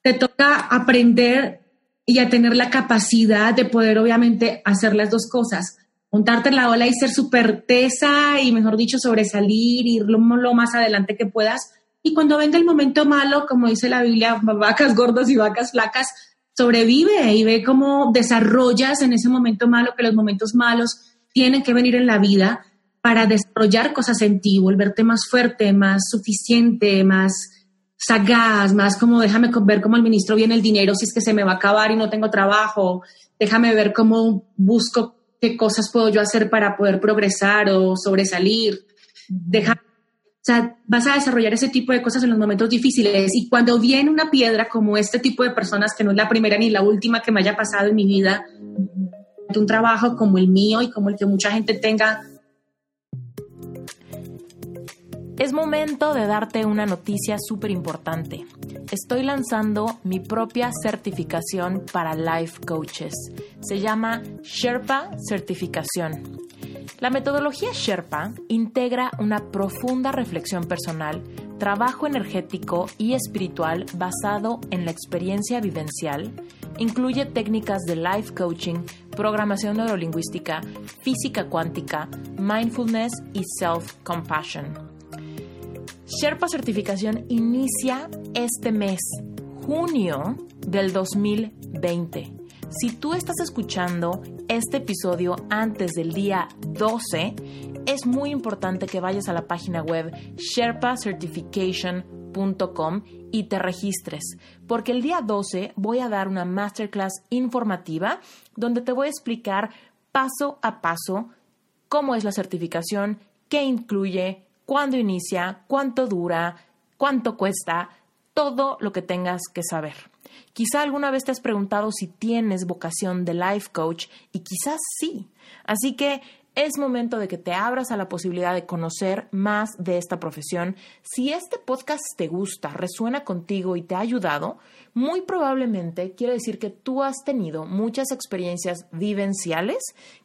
te toca aprender y a tener la capacidad de poder obviamente hacer las dos cosas montarte en la ola y ser súper tesa y, mejor dicho, sobresalir, ir lo, lo, más adelante que puedas. Y cuando venga el momento malo, como dice la Biblia, vacas gordas y vacas flacas, sobrevive y ve cómo desarrollas en ese momento malo, que los momentos malos tienen que venir en la vida para desarrollar cosas en ti, volverte más fuerte, más suficiente, más sagaz, más como déjame ver cómo ministro viene el dinero si es que se me va a acabar y no tengo trabajo, déjame ver cómo busco qué cosas puedo yo hacer para poder progresar o sobresalir. Dejar, o sea, vas a desarrollar ese tipo de cosas en los momentos difíciles. Y cuando viene una piedra como este tipo de personas, que no es la primera ni la última que me haya pasado en mi vida, un trabajo como el mío y como el que mucha gente tenga.
Es momento de darte una noticia súper importante. Estoy lanzando mi propia certificación para life coaches. Se llama Sherpa Certificación. La metodología Sherpa integra una profunda reflexión personal, trabajo energético y espiritual basado en la experiencia vivencial, incluye técnicas de life coaching, programación neurolingüística, física cuántica, mindfulness y self-compassion. Sherpa Certificación inicia este mes, junio del 2020. Si tú estás escuchando este episodio antes del día 12, es muy importante que vayas a la página web sherpacertification.com y te registres, porque el día 12 voy a dar una masterclass informativa donde te voy a explicar paso a paso cómo es la certificación, qué incluye, cuándo inicia, cuánto dura, cuánto cuesta, todo lo que tengas que saber. Quizá alguna vez te has preguntado si tienes vocación de life coach y quizás sí. Así que es momento de que te abras a la posibilidad de conocer más de esta profesión. Si este podcast te gusta, resuena contigo y te ha ayudado, muy probablemente quiere decir que tú has tenido muchas experiencias vivenciales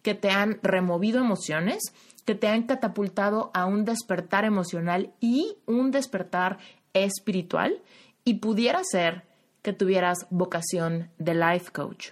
que te han removido emociones, que te han catapultado a un despertar emocional y un despertar espiritual y pudiera ser que tuvieras vocación de life coach.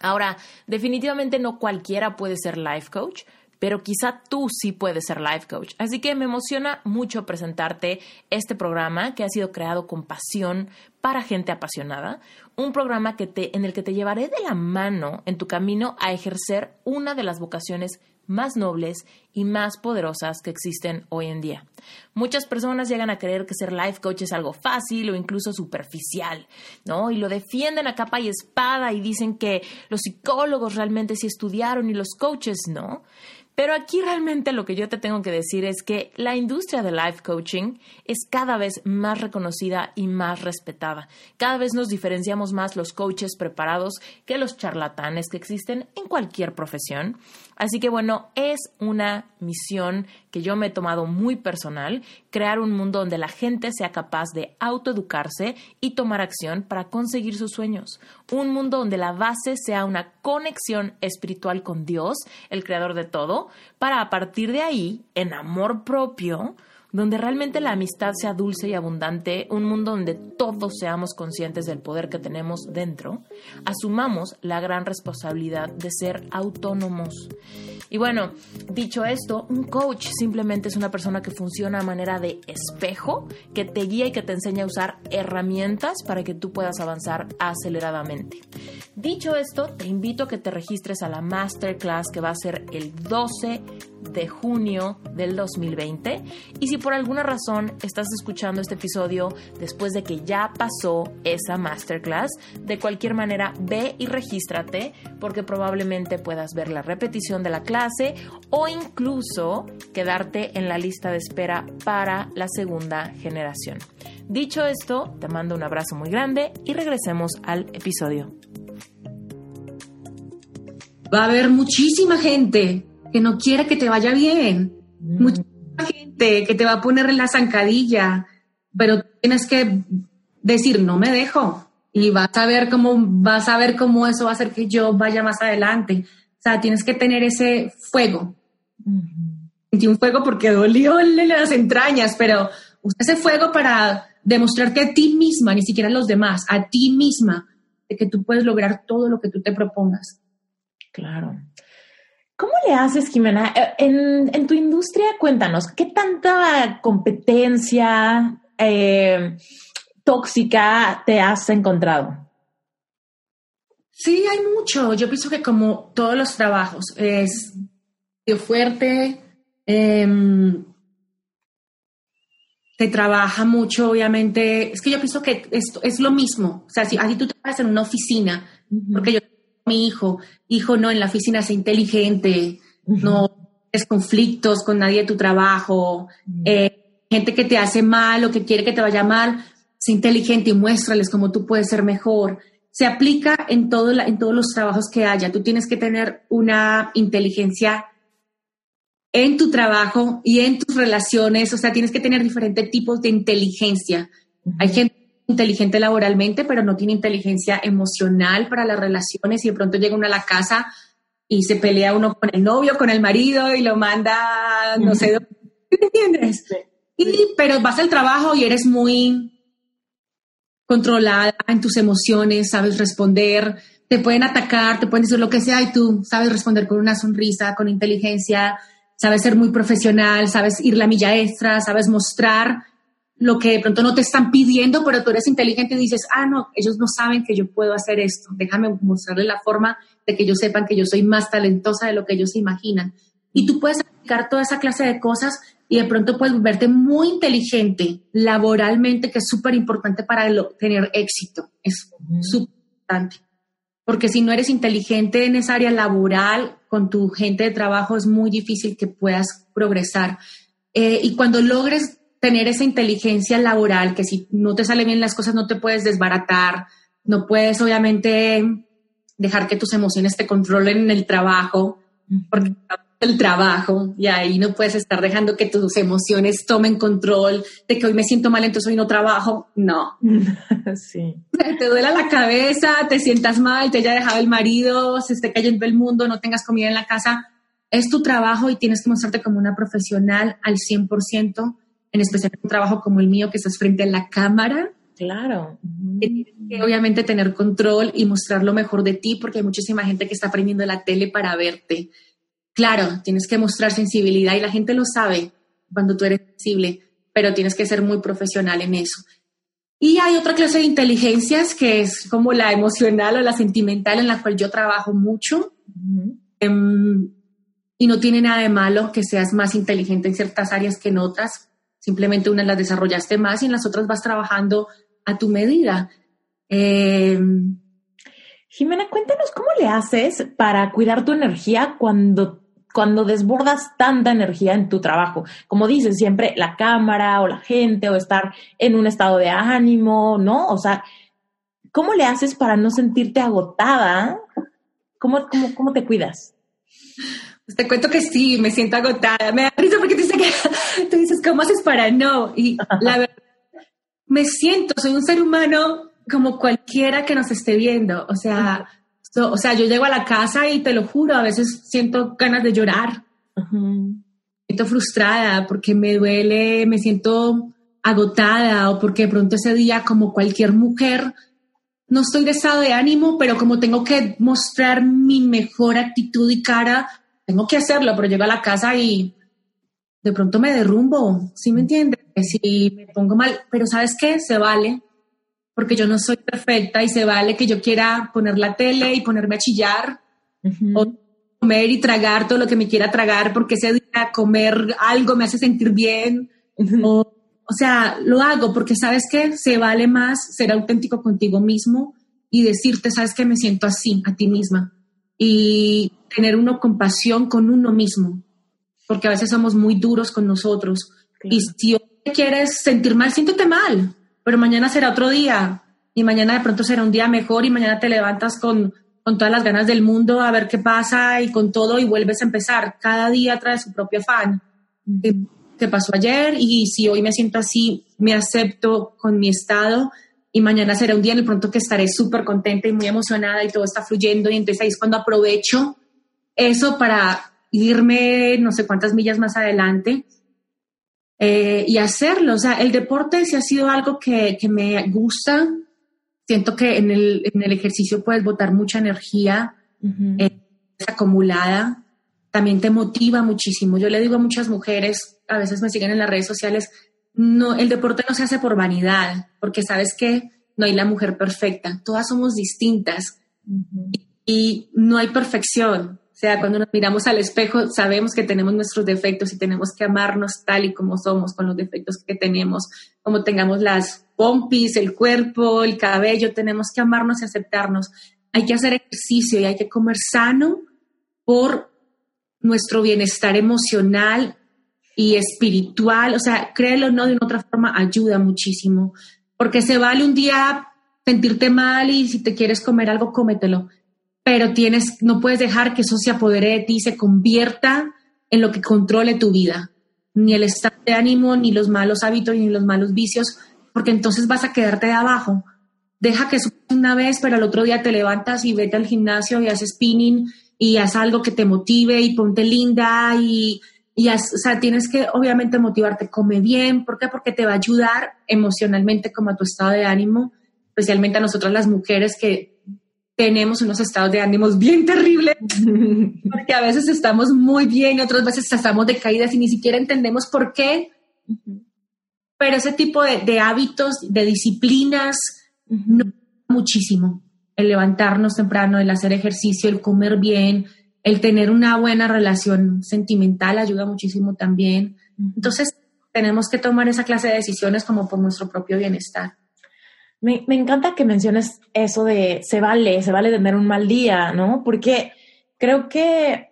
Ahora, definitivamente no cualquiera puede ser life coach, pero quizá tú sí puedes ser life coach. Así que me emociona mucho presentarte este programa que ha sido creado con pasión para gente apasionada, un programa que te, en el que te llevaré de la mano en tu camino a ejercer una de las vocaciones más nobles y más poderosas que existen hoy en día. Muchas personas llegan a creer que ser life coach es algo fácil o incluso superficial, ¿no? Y lo defienden a capa y espada y dicen que los psicólogos realmente sí estudiaron y los coaches no. Pero aquí realmente lo que yo te tengo que decir es que la industria de life coaching es cada vez más reconocida y más respetada. Cada vez nos diferenciamos más los coaches preparados que los charlatanes que existen en cualquier profesión. Así que bueno, es una misión que yo me he tomado muy personal, crear un mundo donde la gente sea capaz de autoeducarse y tomar acción para conseguir sus sueños. Un mundo donde la base sea una conexión espiritual con Dios, el creador de todo, para a partir de ahí, en amor propio, donde realmente la amistad sea dulce y abundante, un mundo donde todos seamos conscientes del poder que tenemos dentro, asumamos la gran responsabilidad de ser autónomos. Y bueno, dicho esto, un coach simplemente es una persona que funciona a manera de espejo, que te guía y que te enseña a usar herramientas para que tú puedas avanzar aceleradamente. Dicho esto, te invito a que te registres a la masterclass que va a ser el 12 de junio del 2020. Y si por alguna razón estás escuchando este episodio después de que ya pasó esa masterclass, de cualquier manera ve y regístrate porque probablemente puedas ver la repetición de la clase o incluso quedarte en la lista de espera para la segunda generación. Dicho esto, te mando un abrazo muy grande y regresemos al episodio.
Va a haber muchísima gente que no quiere que te vaya bien. Mm. Mucha gente que te va a poner en la zancadilla, pero tienes que decir, no me dejo. Y vas a ver cómo, vas a ver cómo eso va a hacer que yo vaya más adelante. O sea, tienes que tener ese fuego. Sentí un fuego porque dolió en las entrañas, pero ese fuego para demostrarte a ti misma, ni siquiera a los demás, a ti misma, de que tú puedes lograr todo lo que tú te propongas.
Claro. ¿Cómo le haces, Jimena? Eh, en, tu industria, cuéntanos, ¿qué tanta competencia eh, tóxica te has encontrado?
Sí, hay mucho. Yo pienso que como todos los trabajos, es fuerte, eh, se trabaja mucho, obviamente. Es que yo pienso que esto es lo mismo. O sea, si aquí tú trabajas en una oficina, porque yo mi hijo, hijo, no, en la oficina sé inteligente, no tienes conflictos con nadie de tu trabajo, eh, gente que te hace mal o que quiere que te vaya mal, sé inteligente y muéstrales cómo tú puedes ser mejor. se aplica en, todo en todos los trabajos que haya. Tú tienes que tener una inteligencia en tu trabajo y en tus relaciones, o sea, tienes que tener diferentes tipos de inteligencia. Hay gente inteligente laboralmente, pero no tiene inteligencia emocional para las relaciones y de pronto llega uno a la casa y se pelea uno con el novio, con el marido y lo manda, no sé, ¿me entiendes? Y, pero vas al trabajo y eres muy controlada en tus emociones, sabes responder, te pueden atacar, te pueden decir lo que sea y tú sabes responder con una sonrisa, con inteligencia, sabes ser muy profesional, sabes ir la milla extra, sabes mostrar lo que de pronto no te están pidiendo, pero tú eres inteligente y dices, ah, no, ellos no saben que yo puedo hacer esto, déjame mostrarle la forma de que ellos sepan que yo soy más talentosa de lo que ellos se imaginan. Y tú puedes aplicar toda esa clase de cosas y de pronto puedes verte muy inteligente laboralmente, que es súper importante para tener éxito. Es súper importante. Porque si no eres inteligente en esa área laboral, con tu gente de trabajo, es muy difícil que puedas progresar. Eh, y cuando logres tener esa inteligencia laboral, que si no te salen bien las cosas, no te puedes desbaratar, no puedes obviamente dejar que tus emociones te controlen en el trabajo, porque el trabajo y ahí no puedes estar dejando que tus emociones tomen control de que hoy me siento mal, entonces hoy no trabajo. No. [laughs] Sí. [laughs] Te duela la cabeza, te sientas mal, te haya dejado el marido, se esté cayendo el mundo, no tengas comida en la casa. Es tu trabajo y tienes que mostrarte como una profesional al 100%, en especial un trabajo como el mío que estás frente a la cámara.
Claro.
tienes que obviamente tener control y mostrar lo mejor de ti porque hay muchísima gente que está aprendiendo la tele para verte Claro, tienes que mostrar sensibilidad y la gente lo sabe cuando tú eres sensible, pero tienes que ser muy profesional en eso. Y hay otra clase de inteligencias que es como la emocional o la sentimental en la cual yo trabajo mucho. Em, y no tiene nada de malo que seas más inteligente en ciertas áreas que en otras. Simplemente unas las desarrollaste más y en las otras vas trabajando a tu medida.
Em, Jimena, cuéntanos cómo le haces para cuidar tu energía cuando cuando desbordas tanta energía en tu trabajo. Como dices, siempre la cámara o la gente o estar en un estado de ánimo, ¿no? O sea, ¿cómo le haces para no sentirte agotada? ¿Cómo, cómo, cómo te cuidas?
Pues te cuento que sí, me siento agotada. Me da risa porque tú dices, que, [laughs] tú dices, ¿cómo haces para no? Y la verdad, me siento, soy un ser humano como cualquiera que nos esté viendo. O sea, o sea, yo llego a la casa y te lo juro, a veces siento ganas de llorar. Me siento frustrada porque me duele, me siento agotada o porque de pronto ese día, como cualquier mujer, no estoy de estado de ánimo, pero como tengo que mostrar mi mejor actitud y cara, tengo que hacerlo, pero llego a la casa y de pronto me derrumbo, ¿sí me entiendes? Si me pongo mal, pero ¿sabes qué? Se vale porque yo no soy perfecta y se vale que yo quiera poner la tele y ponerme a chillar o comer y tragar todo lo que me quiera tragar porque ese día comer algo me hace sentir bien. o, o sea, lo hago porque sabes que se vale más ser auténtico contigo mismo y decirte, sabes que me siento así a ti misma y tener una compasión con uno mismo, porque a veces somos muy duros con nosotros. Y si hoy quieres sentir mal, siéntete mal pero mañana será otro día y mañana de pronto será un día mejor y mañana te levantas con, con todas las ganas del mundo a ver qué pasa y con todo y vuelves a empezar. Cada día trae su propio afán. ¿Qué pasó ayer? Y si hoy me siento así, me acepto con mi estado y mañana será un día en el pronto que estaré súper contenta y muy emocionada y todo está fluyendo y entonces ahí es cuando aprovecho eso para irme no sé cuántas millas más adelante eh, y hacerlo. O sea, el deporte sí ha sido algo que, que me gusta. Siento que en el, en el, ejercicio puedes botar mucha energía eh, acumulada. También te motiva muchísimo. Yo le digo a muchas mujeres, a veces me siguen en las redes sociales, no, el deporte no se hace por vanidad, porque sabes que no hay la mujer perfecta, todas somos distintas y no hay perfección sea, cuando nos miramos al espejo, sabemos que tenemos nuestros defectos y tenemos que amarnos tal y como somos, con los defectos que tenemos, como tengamos las pompis, el cuerpo, el cabello, tenemos que amarnos y aceptarnos. Hay que hacer ejercicio y hay que comer sano por nuestro bienestar emocional y espiritual. O sea, créelo o no, de una otra forma ayuda muchísimo, porque se vale un día sentirte mal y si te quieres comer algo, cómetelo. Pero tienes, no puedes dejar que eso se apodere de ti, se convierta en lo que controle tu vida. Ni el estado de ánimo, ni los malos hábitos, ni los malos vicios, porque entonces vas a quedarte de abajo. Deja que eso una vez, pero al otro día te levantas y vete al gimnasio y haces spinning y haz algo que te motive y ponte linda y, y o sea, tienes que obviamente motivarte, come bien, ¿por qué? Porque te va a ayudar emocionalmente como a tu estado de ánimo, especialmente a nosotras las mujeres que tenemos unos estados de ánimos bien terribles, porque a veces estamos muy bien, otras veces estamos decaídas y ni siquiera entendemos por qué. Pero ese tipo de, hábitos, de disciplinas, muchísimo. El levantarnos temprano, el hacer ejercicio, el comer bien, el tener una buena relación sentimental ayuda muchísimo también. Entonces, tenemos que tomar esa clase de decisiones como por nuestro propio bienestar.
Me, me, encanta que menciones eso de se vale, se vale tener un mal día, ¿no? Porque creo que,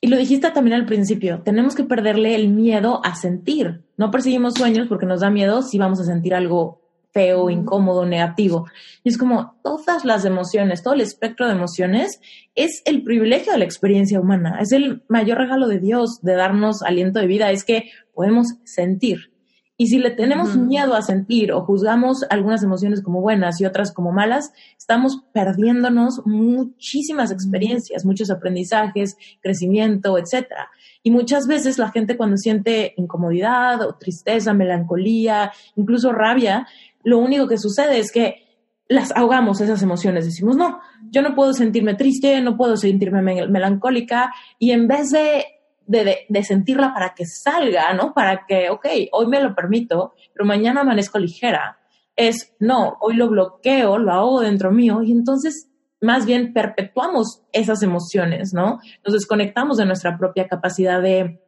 y lo dijiste también al principio, tenemos que perderle el miedo a sentir. No perseguimos sueños porque nos da miedo si vamos a sentir algo feo, incómodo, negativo. Y es como todas las emociones, todo el espectro de emociones es el privilegio de la experiencia humana, es el mayor regalo de Dios de darnos aliento de vida, es que podemos sentir. Y si le tenemos miedo a sentir o juzgamos algunas emociones como buenas y otras como malas, estamos perdiéndonos muchísimas experiencias, muchos aprendizajes, crecimiento, etcétera. Y muchas veces la gente cuando siente incomodidad o tristeza, melancolía, incluso rabia, lo único que sucede es que las ahogamos esas emociones. Decimos, no, yo no puedo sentirme triste, no puedo sentirme melancólica. Y en vez de, de, sentirla para que salga, ¿no? Para que, ok, hoy me lo permito, pero mañana amanezco ligera. Es, no, hoy lo bloqueo, lo ahogo dentro mío y entonces más bien perpetuamos esas emociones, ¿no? Nos desconectamos de nuestra propia capacidad de,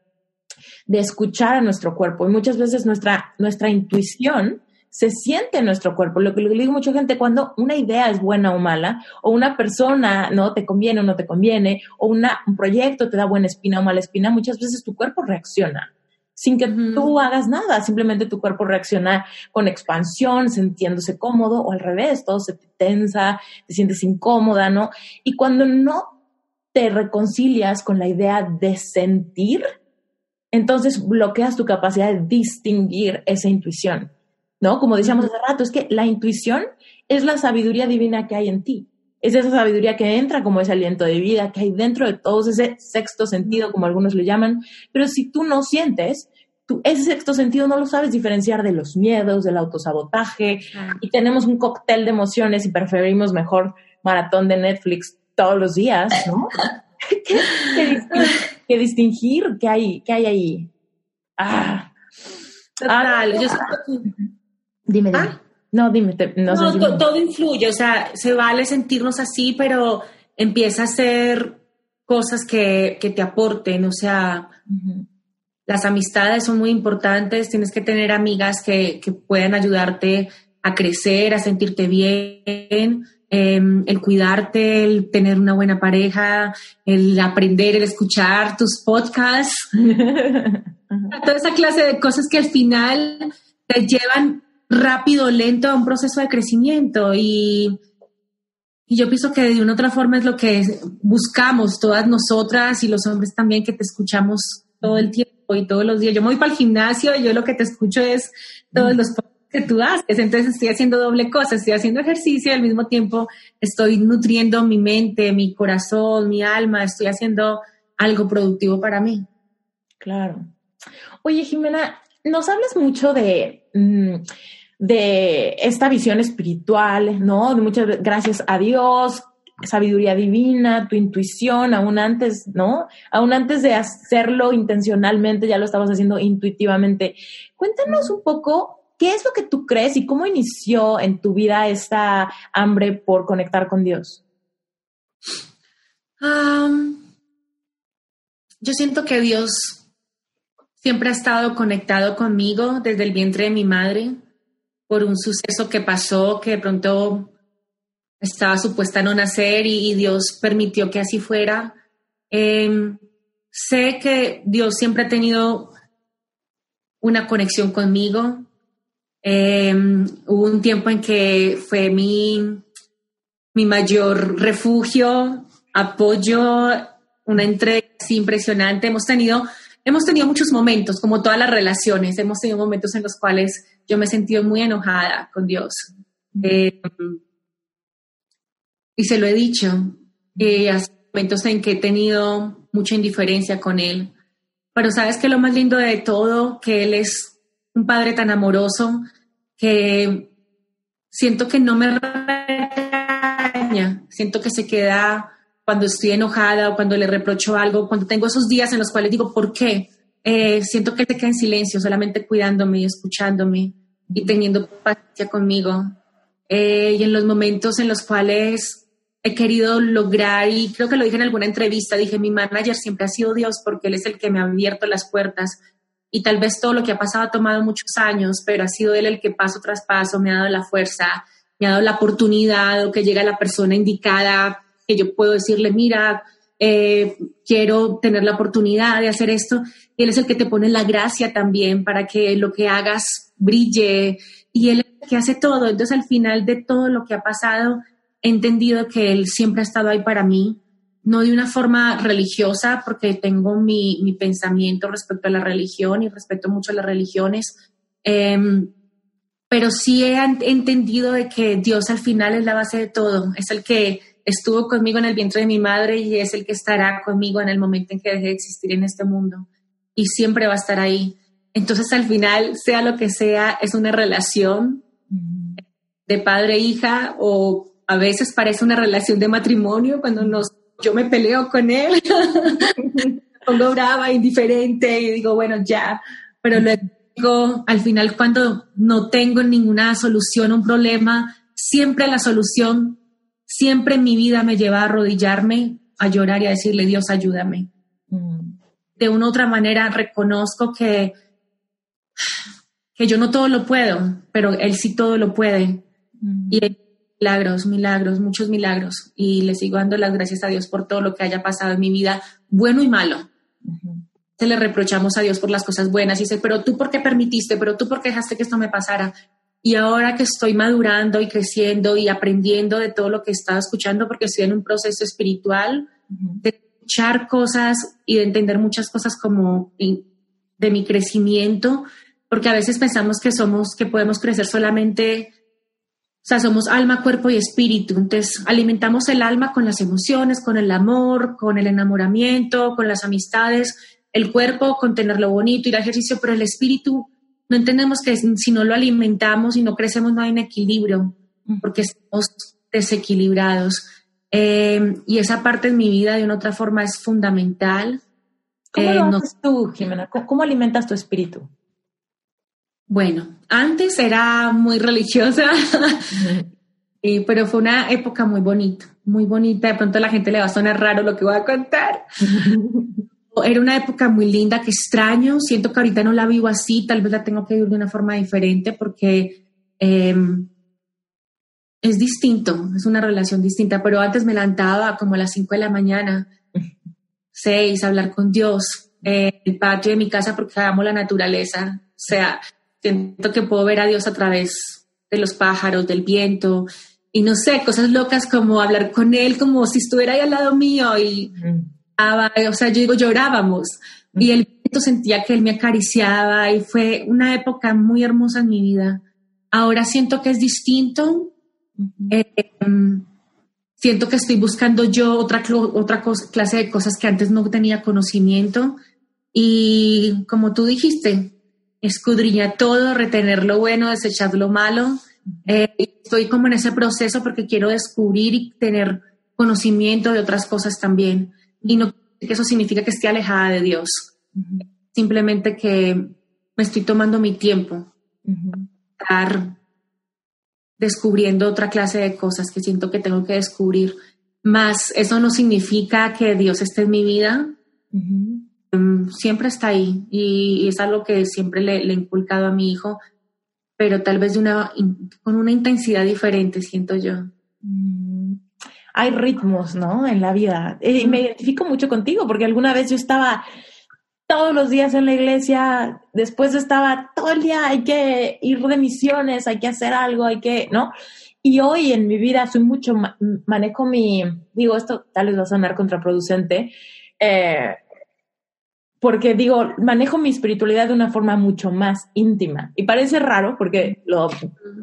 de escuchar a nuestro cuerpo y muchas veces nuestra, nuestra intuición se siente en nuestro cuerpo. Lo que le digo a mucha gente, cuando una idea es buena o mala, o una persona no te conviene o no te conviene, o una, un proyecto te da buena espina o mala espina, muchas veces tu cuerpo reacciona sin que tú hagas nada, simplemente tu cuerpo reacciona con expansión, sintiéndose cómodo, o al revés, todo se te tensa, te sientes incómoda, ¿no? Y cuando no te reconcilias con la idea de sentir, entonces bloqueas tu capacidad de distinguir esa intuición. ¿No? Como decíamos hace rato, es que la intuición es la sabiduría divina que hay en ti. Es esa sabiduría que entra como ese aliento de vida que hay dentro de todos, ese sexto sentido, como algunos lo llaman. Pero si tú no sientes, tú, ese sexto sentido no lo sabes diferenciar de los miedos, del autosabotaje. Y tenemos un cóctel de emociones y preferimos mejor maratón de Netflix todos los días, ¿no? [laughs] ¿Qué, distinguir, qué hay, qué hay ahí. Ah.
Total. yo
Dime, dime. ¿Ah? No, dime. no,
todo influye, o sea, se vale sentirnos así, pero empieza a hacer cosas que, que te aporten, o sea, las amistades son muy importantes, tienes que tener amigas que, que puedan ayudarte a crecer, a sentirte bien, em, el cuidarte, el tener una buena pareja, el aprender, el escuchar tus podcasts, [laughs] toda esa clase de cosas que al final te llevan rápido, lento a un proceso de crecimiento y, y yo pienso que de una otra forma es lo que buscamos todas nosotras y los hombres también que te escuchamos todo el tiempo y todos los días. Yo me voy para el gimnasio y yo lo que te escucho es todos los que tú haces. Entonces estoy haciendo doble cosa, estoy haciendo ejercicio y al mismo tiempo estoy nutriendo mi mente, mi corazón, mi alma, estoy haciendo algo productivo para mí.
Claro. Oye, Jimena, nos hablas mucho de, mm, de esta visión espiritual, ¿no? De muchas gracias a Dios, sabiduría divina, tu intuición, aún antes, ¿no? Aún antes de hacerlo intencionalmente, ya lo estabas haciendo intuitivamente. Cuéntanos un poco qué es lo que tú crees y cómo inició en tu vida esta hambre por conectar con Dios.
yo siento que Dios siempre ha estado conectado conmigo desde el vientre de mi madre por un suceso que pasó que de pronto estaba supuesta a no nacer y, Dios permitió que así fuera. Em, sé que Dios siempre ha tenido una conexión conmigo. Em, hubo un tiempo en que fue mi, mi mayor refugio, apoyo, una entrega impresionante. Hemos tenido, hemos tenido muchos momentos, como todas las relaciones, hemos tenido momentos en los cuales yo me he sentido muy enojada con Dios. Em, y se lo he dicho, eh, hay momentos en que he tenido mucha indiferencia con Él. Pero sabes que lo más lindo de todo, que Él es un Padre tan amoroso, que siento que no me regaña, siento que se queda cuando estoy enojada o cuando le reprocho algo, cuando tengo esos días en los cuales digo, ¿por qué? Eh, siento que se queda en silencio, solamente cuidándome y escuchándome y teniendo paciencia conmigo. Eh, y en los momentos en los cuales he querido lograr, y creo que lo dije en alguna entrevista, dije, mi manager siempre ha sido Dios porque Él es el que me ha abierto las puertas y tal vez todo lo que ha pasado ha tomado muchos años, pero ha sido Él el que paso tras paso me ha dado la fuerza, me ha dado la oportunidad o que llega la persona indicada, que yo puedo decirle, mira, eh, quiero tener la oportunidad de hacer esto. Él es el que te pone la gracia también para que lo que hagas brille y Él es el que hace todo. Entonces al final de todo lo que ha pasado, he entendido que Él siempre ha estado ahí para mí, no de una forma religiosa, porque tengo mi, mi pensamiento respecto a la religión y respeto mucho a las religiones, em, pero sí he entendido de que Dios al final es la base de todo, es el que estuvo conmigo en el vientre de mi madre y es el que estará conmigo en el momento en que deje de existir en este mundo y siempre va a estar ahí. Entonces al final, sea lo que sea, es una relación de padre-hija e o a veces parece una relación de matrimonio cuando nos, yo me peleo con él, [laughs] pongo brava, indiferente y digo, bueno, ya, pero luego al final cuando no tengo ninguna solución a un problema, siempre la solución, siempre en mi vida me lleva a arrodillarme, a llorar y a decirle, Dios, ayúdame. Mm. De una u otra manera reconozco que, que yo no todo lo puedo, pero Él sí todo lo puede. Mm. Y milagros, milagros, muchos milagros. Y le sigo dando las gracias a Dios por todo lo que haya pasado en mi vida, bueno y malo. Se le reprochamos a Dios por las cosas buenas y dice, pero tú por qué permitiste, pero tú por qué dejaste que esto me pasara. Y ahora que estoy madurando y creciendo y aprendiendo de todo lo que he estado escuchando, porque estoy en un proceso espiritual de escuchar cosas y de entender muchas cosas como de mi crecimiento, porque a veces pensamos que somos, que podemos crecer solamente o sea, somos alma, cuerpo y espíritu. Entonces, alimentamos el alma con las emociones, con el amor, con el enamoramiento, con las amistades, el cuerpo con tenerlo bonito, ir al ejercicio, pero el espíritu no entendemos que si no lo alimentamos y no crecemos no hay un equilibrio, porque estamos desequilibrados. Eh, y esa parte en mi vida de una otra forma es fundamental.
¿Cómo lo eh, tú, Jimena? ¿Cómo alimentas tu espíritu?
Bueno, antes era muy religiosa, pero fue una época muy bonita, muy bonita. De pronto a la gente le va a sonar raro lo que voy a contar. [laughs] era una época muy linda que extraño. Siento que ahorita no la vivo así, tal vez la tengo que vivir de una forma diferente porque em, es distinto, es una relación distinta. Pero antes me levantaba como a las 5 de la mañana, [laughs] 6, a hablar con Dios en el patio de mi casa porque amo la naturaleza. O sea, siento que puedo ver a Dios a través de los pájaros, del viento, y no sé, cosas locas como hablar con Él como si estuviera ahí al lado mío y, o sea, yo digo, llorábamos y el viento sentía que Él me acariciaba y fue una época muy hermosa en mi vida. Ahora siento que es distinto. Em, siento que estoy buscando yo otra, otra clase de cosas que antes no tenía conocimiento. Y como tú dijiste, escudriñar todo, retener lo bueno, desechar lo malo. Eh, estoy como en ese proceso porque quiero descubrir y tener conocimiento de otras cosas también. Y no que eso significa que esté alejada de Dios. Simplemente que me estoy tomando mi tiempo. Estar descubriendo otra clase de cosas que siento que tengo que descubrir. Más, eso no significa que Dios esté en mi vida. Em, siempre está ahí y, es algo que siempre le, he inculcado a mi hijo, pero tal vez de una, con una intensidad diferente, siento yo.
Hay ritmos, ¿no? En la vida. Y me identifico mucho contigo porque alguna vez yo estaba todos los días en la iglesia, después estaba todo el día, hay que ir de misiones, hay que hacer algo, hay que, ¿no? Y hoy en mi vida soy mucho, manejo mi, digo, esto tal vez va a sonar contraproducente, eh, porque digo, manejo mi espiritualidad de una forma mucho más íntima. Y parece raro porque lo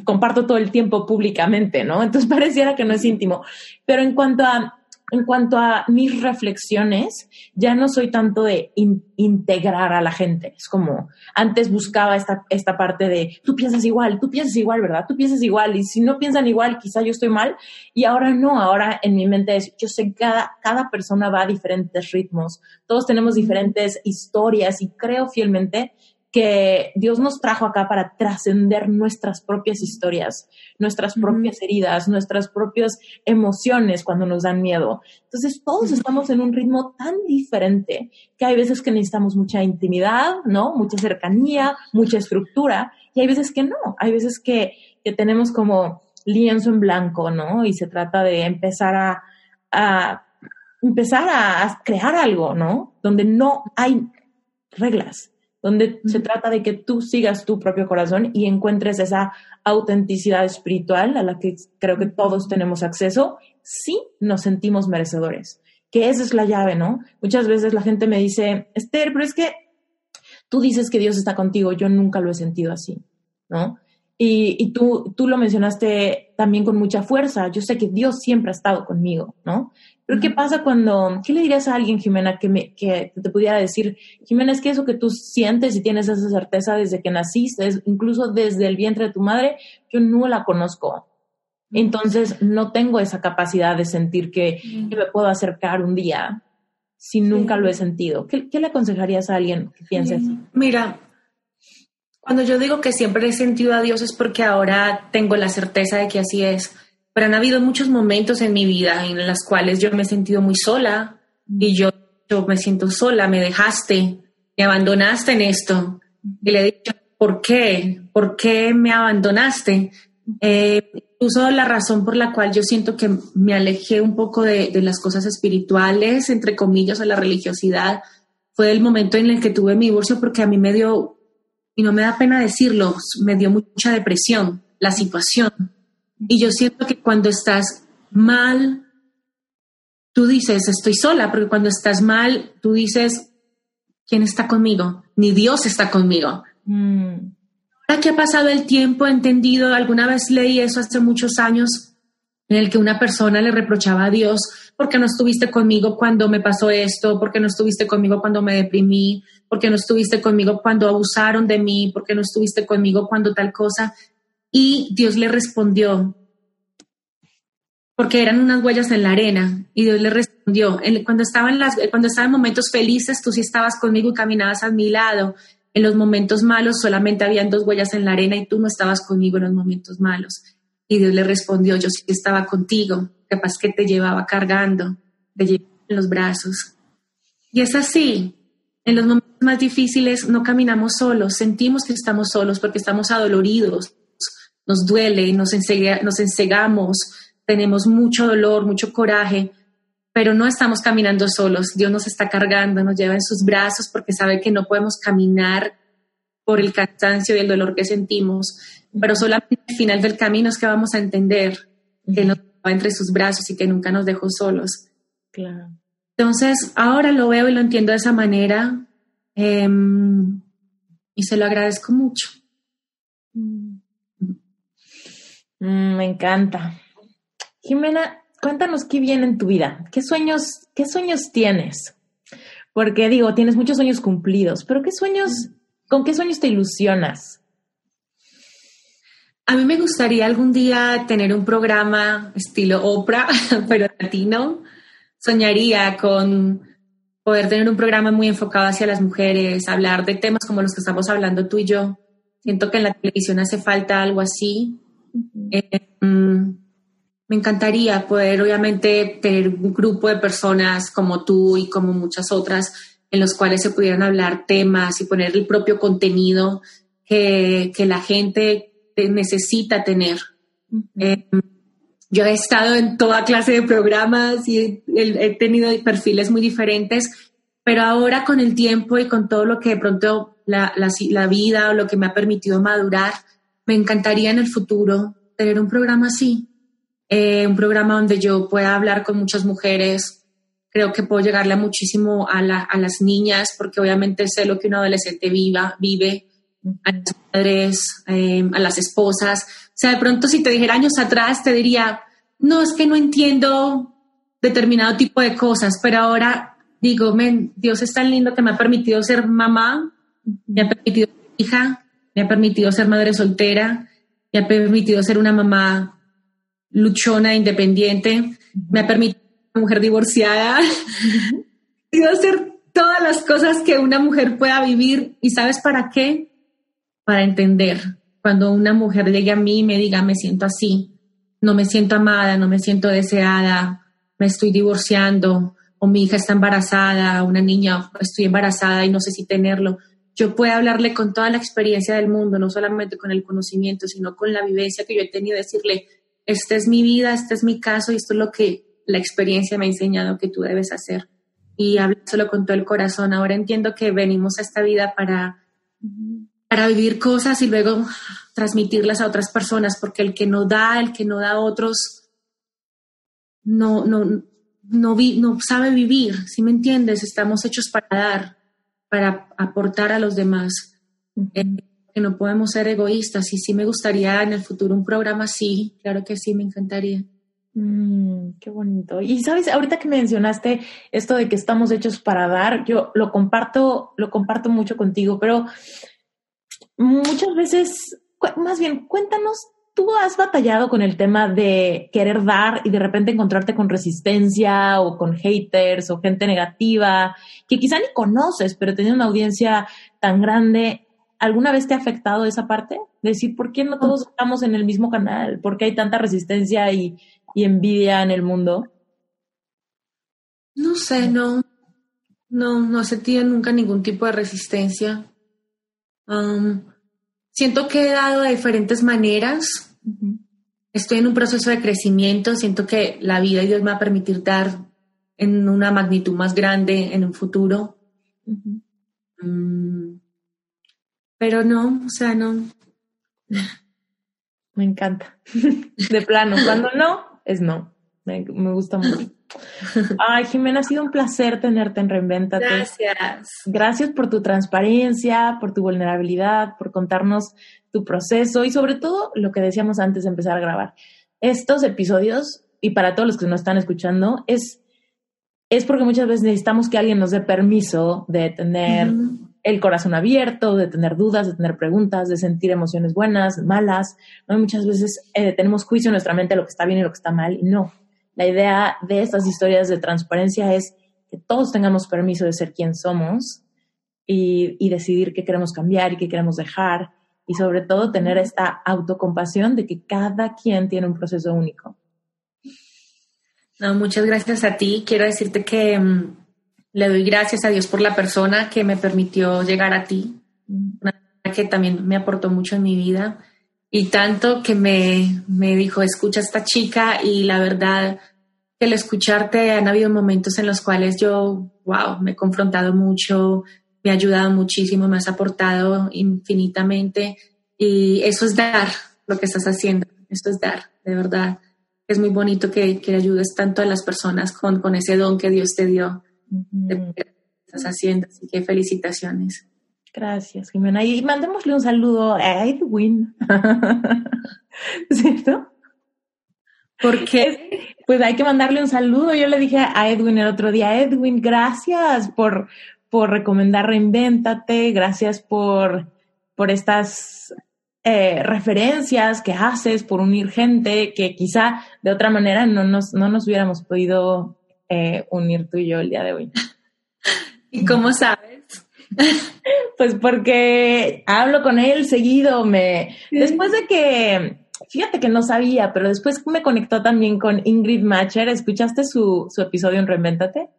comparto todo el tiempo públicamente, ¿no? Entonces [laughs] pareciera que no es íntimo. Pero en cuanto a en cuanto a mis reflexiones, ya no soy tanto de integrar a la gente. Es como antes buscaba esta, esta parte de tú piensas igual, tú piensas igual, ¿verdad? Tú piensas igual. Y si no piensan igual, quizá yo estoy mal. Y ahora no, ahora en mi mente es, yo sé que cada, cada persona va a diferentes ritmos. Todos tenemos diferentes historias y creo fielmente que Dios nos trajo acá para trascender nuestras propias historias, nuestras propias heridas, nuestras propias emociones cuando nos dan miedo. Entonces, todos estamos en un ritmo tan diferente que hay veces que necesitamos mucha intimidad, ¿no? Mucha cercanía, mucha estructura, y hay veces que no, hay veces que, que tenemos como lienzo en blanco, ¿no? Y se trata de empezar a, a empezar a crear algo, ¿no? Donde no hay reglas, donde se trata de que tú sigas tu propio corazón y encuentres esa autenticidad espiritual a la que creo que todos tenemos acceso si nos sentimos merecedores. Que esa es la llave, ¿no? Muchas veces la gente me dice, Esther, pero es que tú dices que Dios está contigo, yo nunca lo he sentido así, ¿no? Y, y, tú, tú lo mencionaste también con mucha fuerza. Yo sé que Dios siempre ha estado conmigo, ¿no? Pero ¿qué pasa cuando, qué le dirías a alguien, Jimena, que, me, que te pudiera decir, Jimena, es que eso que tú sientes y tienes esa certeza desde que naciste, incluso desde el vientre de tu madre, yo no la conozco. Entonces, no tengo esa capacidad de sentir que, me puedo acercar un día si nunca lo he sentido. ¿Qué, ¿Qué, le aconsejarías a alguien que piense?
Mira, cuando yo digo que siempre he sentido a Dios es porque ahora tengo la certeza de que así es. Pero han habido muchos momentos en mi vida en los cuales yo me he sentido muy sola y yo, yo me siento sola, me dejaste, me abandonaste en esto. Y le he dicho, ¿por qué? ¿Por qué me abandonaste? Eh, incluso la razón por la cual yo siento que me alejé un poco de, de las cosas espirituales, entre comillas, o la religiosidad, fue el momento en el que tuve mi divorcio porque a mí me dio y no me da pena decirlo, me dio mucha depresión la situación. Y yo siento que cuando estás mal, tú dices, estoy sola, porque cuando estás mal, tú dices, ¿quién está conmigo? Ni Dios está conmigo. Mm. Ahora que ha pasado el tiempo, he entendido, alguna vez leí eso hace muchos años, en el que una persona le reprochaba a Dios, ¿por qué no estuviste conmigo cuando me pasó esto? ¿Por qué no estuviste conmigo cuando me deprimí? ¿Por qué no estuviste conmigo cuando abusaron de mí? ¿Por qué no estuviste conmigo cuando tal cosa? Y Dios le respondió, porque eran unas huellas en la arena, y Dios le respondió, cuando estaba, en las, cuando estaba en momentos felices, tú sí estabas conmigo y caminabas a mi lado. En los momentos malos solamente habían dos huellas en la arena y tú no estabas conmigo en los momentos malos. Y Dios le respondió, yo sí estaba contigo, capaz que te llevaba cargando, te llevaba en los brazos. Y es así, en los momentos más difíciles no caminamos solos, sentimos que estamos solos porque estamos adoloridos, nos duele, nos, nos ensegamos, tenemos mucho dolor, mucho coraje, pero no estamos caminando solos. Dios nos está cargando, nos lleva en sus brazos porque sabe que no podemos caminar por el cansancio y el dolor que sentimos pero solamente al final del camino es que vamos a entender que va entre sus brazos y que nunca nos dejó solos.
Claro.
Entonces, ahora lo veo y lo entiendo de esa manera em, y se lo agradezco mucho.
Mm, me encanta. Jimena, cuéntanos qué viene en tu vida. ¿Qué sueños, qué sueños tienes? Porque digo, tienes muchos sueños cumplidos, pero ¿qué sueños, con qué sueños te ilusionas?
A mí me gustaría algún día tener un programa estilo Oprah, [laughs] pero latino. Soñaría con poder tener un programa muy enfocado hacia las mujeres, hablar de temas como los que estamos hablando tú y yo. Siento que en la televisión hace falta algo así. Eh, mm, me encantaría poder, obviamente, tener un grupo de personas como tú y como muchas otras en los cuales se pudieran hablar temas y poner el propio contenido que, que la gente necesita tener. Eh, yo he estado en toda clase de programas y he, tenido perfiles muy diferentes pero ahora con el tiempo y con todo lo que de pronto la, la, vida o lo que me ha permitido madurar, me encantaría en el futuro tener un programa así, eh, un programa donde yo pueda hablar con muchas mujeres. Creo que puedo llegarle muchísimo a, a las niñas, porque obviamente sé lo que un adolescente viva, vive, a las madres, eh, a las esposas. O sea, de pronto si te dijera años atrás, te diría, no, es que no entiendo determinado tipo de cosas, pero ahora digo, men, Dios es tan lindo que me ha permitido ser mamá, me ha permitido ser hija, me ha permitido ser madre soltera, me ha permitido ser una mamá luchona, independiente, me ha permitido ser una mujer divorciada, me ha [laughs] hacer todas las cosas que una mujer pueda vivir. ¿Y sabes para qué? Para entender. Cuando una mujer llegue a mí y me diga, me siento así, no me siento amada, no me siento deseada, me estoy divorciando, o mi hija está embarazada, una niña, estoy embarazada y no sé si tenerlo, yo puedo hablarle con toda la experiencia del mundo, no solamente con el conocimiento, sino con la vivencia que yo he tenido, decirle, esta es mi vida, este es mi caso y esto es lo que la experiencia me ha enseñado que tú debes hacer. Y hablárselo con todo el corazón. Ahora entiendo que venimos a esta vida para, para vivir cosas y luego transmitirlas a otras personas, porque el que no da, el que no da a otros, no, no, no, no sabe vivir, si me entiendes? Estamos hechos para dar, para aportar a los demás. Eh, que no podemos ser egoístas y sí me gustaría en el futuro un programa así, claro que sí, me encantaría.
Mm, qué bonito. Y sabes, ahorita que mencionaste esto de que estamos hechos para dar, yo lo comparto, lo comparto mucho contigo, pero muchas veces, más bien, cuéntanos tú has batallado con el tema de querer dar y de repente encontrarte con resistencia o con haters o gente negativa que quizá ni conoces, pero teniendo una audiencia tan grande, ¿alguna vez te ha afectado esa parte? Decir, ¿por qué no todos estamos en el mismo canal? ¿Por qué hay tanta resistencia y, envidia en el mundo?
No sé, no. No, no sentido nunca ningún tipo de resistencia. Um, siento que he dado de diferentes maneras. Estoy en un proceso de crecimiento. Siento que la vida y Dios me va a permitir dar en una magnitud más grande en un futuro. Mm, pero no, o sea, no. [laughs]
Me encanta. [laughs] De plano, cuando no, es no. Me, me gusta mucho. Ay, Jimena, ha sido un placer tenerte en Reinventate.
Gracias.
Gracias por tu transparencia, por tu vulnerabilidad, por contarnos tu proceso y sobre todo lo que decíamos antes de empezar a grabar. Estos episodios, y para todos los que nos están escuchando, es, es porque muchas veces necesitamos que alguien nos dé permiso de tener el corazón abierto, de tener dudas, de tener preguntas, de sentir emociones buenas, malas. ¿no? Muchas veces eh, tenemos juicio en nuestra mente de lo que está bien y lo que está mal y no la idea de estas historias de transparencia es que todos tengamos permiso de ser quien somos y, decidir qué queremos cambiar y qué queremos dejar y sobre todo tener esta autocompasión de que cada quien tiene un proceso único.
No, muchas gracias a ti. Quiero decirte que mm, le doy gracias a Dios por la persona que me permitió llegar a ti, una persona que también me aportó mucho en mi vida y tanto que me, me dijo, escucha a esta chica y la verdad que al escucharte han habido momentos en los cuales yo, wow, me he confrontado mucho, me ha ayudado muchísimo, me has aportado infinitamente y eso es dar lo que estás haciendo, esto es dar, de verdad. Es muy bonito que, que ayudes tanto a las personas con, con ese don que Dios te dio, estás haciendo, así que felicitaciones.
Gracias, Jimena. Y mandémosle un saludo a Edwin. [laughs] ¿Cierto? Porque, pues hay que mandarle un saludo. Yo le dije a Edwin el otro día, Edwin, gracias por, por recomendar Reinvéntate, gracias por, por estas eh, referencias que haces, por unir gente que quizá de otra manera no nos, no nos hubiéramos podido eh, unir tú y yo el día de hoy. [laughs]
¿Y cómo sabes? [laughs]
pues porque hablo con él seguido, me después de que fíjate que no sabía, pero después me conectó también con Ingrid Macher. ¿Escuchaste su, su episodio en Reinventate?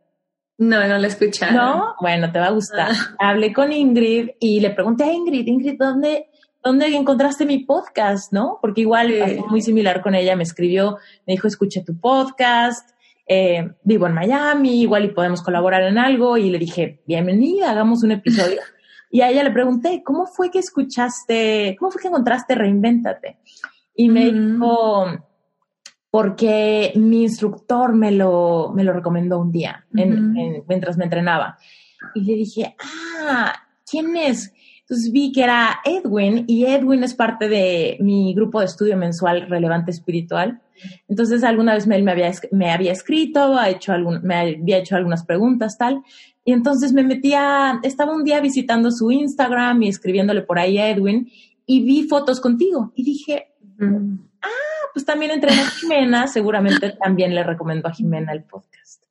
No, no lo escuché.
No, bueno, te va a gustar. Ah. Hablé con Ingrid y le pregunté a Ingrid, Ingrid, ¿dónde, dónde encontraste mi podcast? ¿No? Porque igual muy similar con ella, me escribió, me dijo, escuché tu podcast eh, vivo en Miami, igual y podemos colaborar en algo. Y le dije, bienvenida, hagamos un episodio. [laughs] y a ella le pregunté, ¿cómo fue que escuchaste, cómo fue que encontraste Reinvéntate? Y me dijo, porque mi instructor me lo, me lo recomendó un día mientras me entrenaba. Y le dije, ah, ¿quién es? Entonces vi que era Edwin y Edwin es parte de mi grupo de estudio mensual Relevante Espiritual. Entonces alguna vez él me había, me había escrito, ha hecho algún, me había hecho algunas preguntas, tal. Y entonces me metía, estaba un día visitando su Instagram y escribiéndole por ahí a Edwin y vi fotos contigo y dije, ah, pues también entre a Jimena, seguramente también le recomiendo a Jimena el podcast.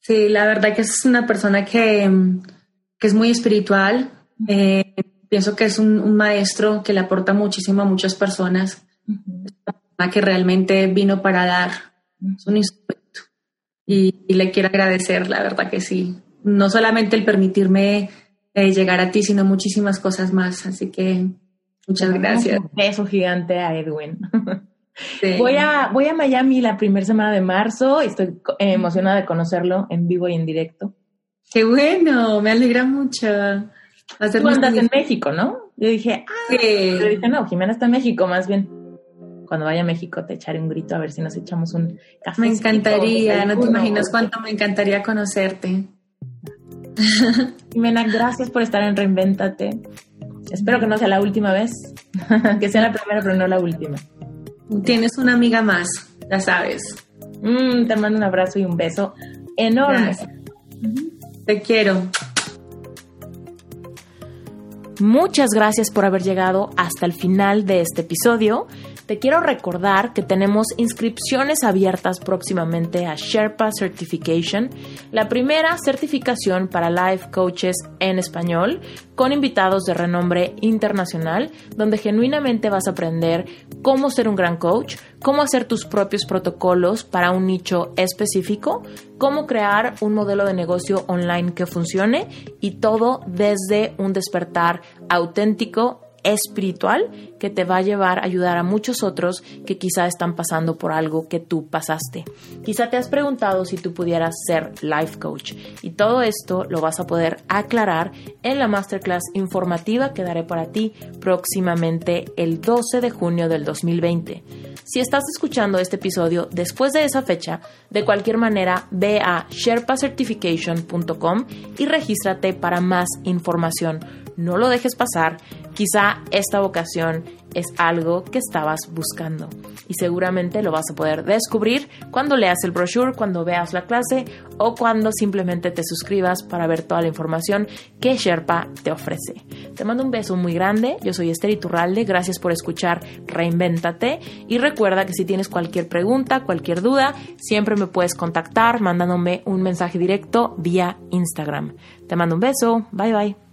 Sí, la verdad que es una persona que, que es muy espiritual. Eh, pienso que es un, maestro que le aporta muchísimo a muchas personas. Que realmente vino para dar un instrumento. Y, le quiero agradecer, la verdad que sí. No solamente el permitirme eh, llegar a ti, sino muchísimas cosas más. Así que muchas gracias.
Un beso gigante a Edwin. [laughs] Voy, a, voy a Miami la primera semana de marzo y estoy emocionada de conocerlo en vivo y en directo.
Qué bueno, me alegra mucho.
Tú andas en México, ¿no? Yo dije, ah, sí. pero dije, no, Jimena está en México, más bien. Cuando vaya a México te echaré un grito a ver si nos echamos un café.
Me encantaría, no te imaginas cuánto me encantaría conocerte.
Jimena, gracias por estar en Reinvéntate. Espero que no sea la última vez, [laughs] que sea la primera, pero no la última.
Tienes una amiga más, ya sabes.
Mm, te mando un abrazo y un beso enorme.
Te quiero.
Muchas gracias por haber llegado hasta el final de este episodio. Te quiero recordar que tenemos inscripciones abiertas próximamente a Sherpa Certification, la primera certificación para life coaches en español, con invitados de renombre internacional, donde genuinamente vas a aprender cómo ser un gran coach, cómo hacer tus propios protocolos para un nicho específico, cómo crear un modelo de negocio online que funcione y todo desde un despertar auténtico espiritual que te va a llevar a ayudar a muchos otros que quizá están pasando por algo que tú pasaste. Quizá te has preguntado si tú pudieras ser life coach y todo esto lo vas a poder aclarar en la masterclass informativa que daré para ti próximamente el 12 de junio del 2020. Si estás escuchando este episodio después de esa fecha, de cualquier manera ve a sherpacertification.com y regístrate para más información. No lo dejes pasar Quizá esta vocación es algo que estabas buscando y seguramente lo vas a poder descubrir cuando leas el brochure, cuando veas la clase o cuando simplemente te suscribas para ver toda la información que Sherpa te ofrece. Te mando un beso muy grande, yo soy Esther Iturralde, gracias por escuchar Reinvéntate y recuerda que si tienes cualquier pregunta, cualquier duda, siempre me puedes contactar mandándome un mensaje directo vía Instagram. Te mando un beso, bye bye.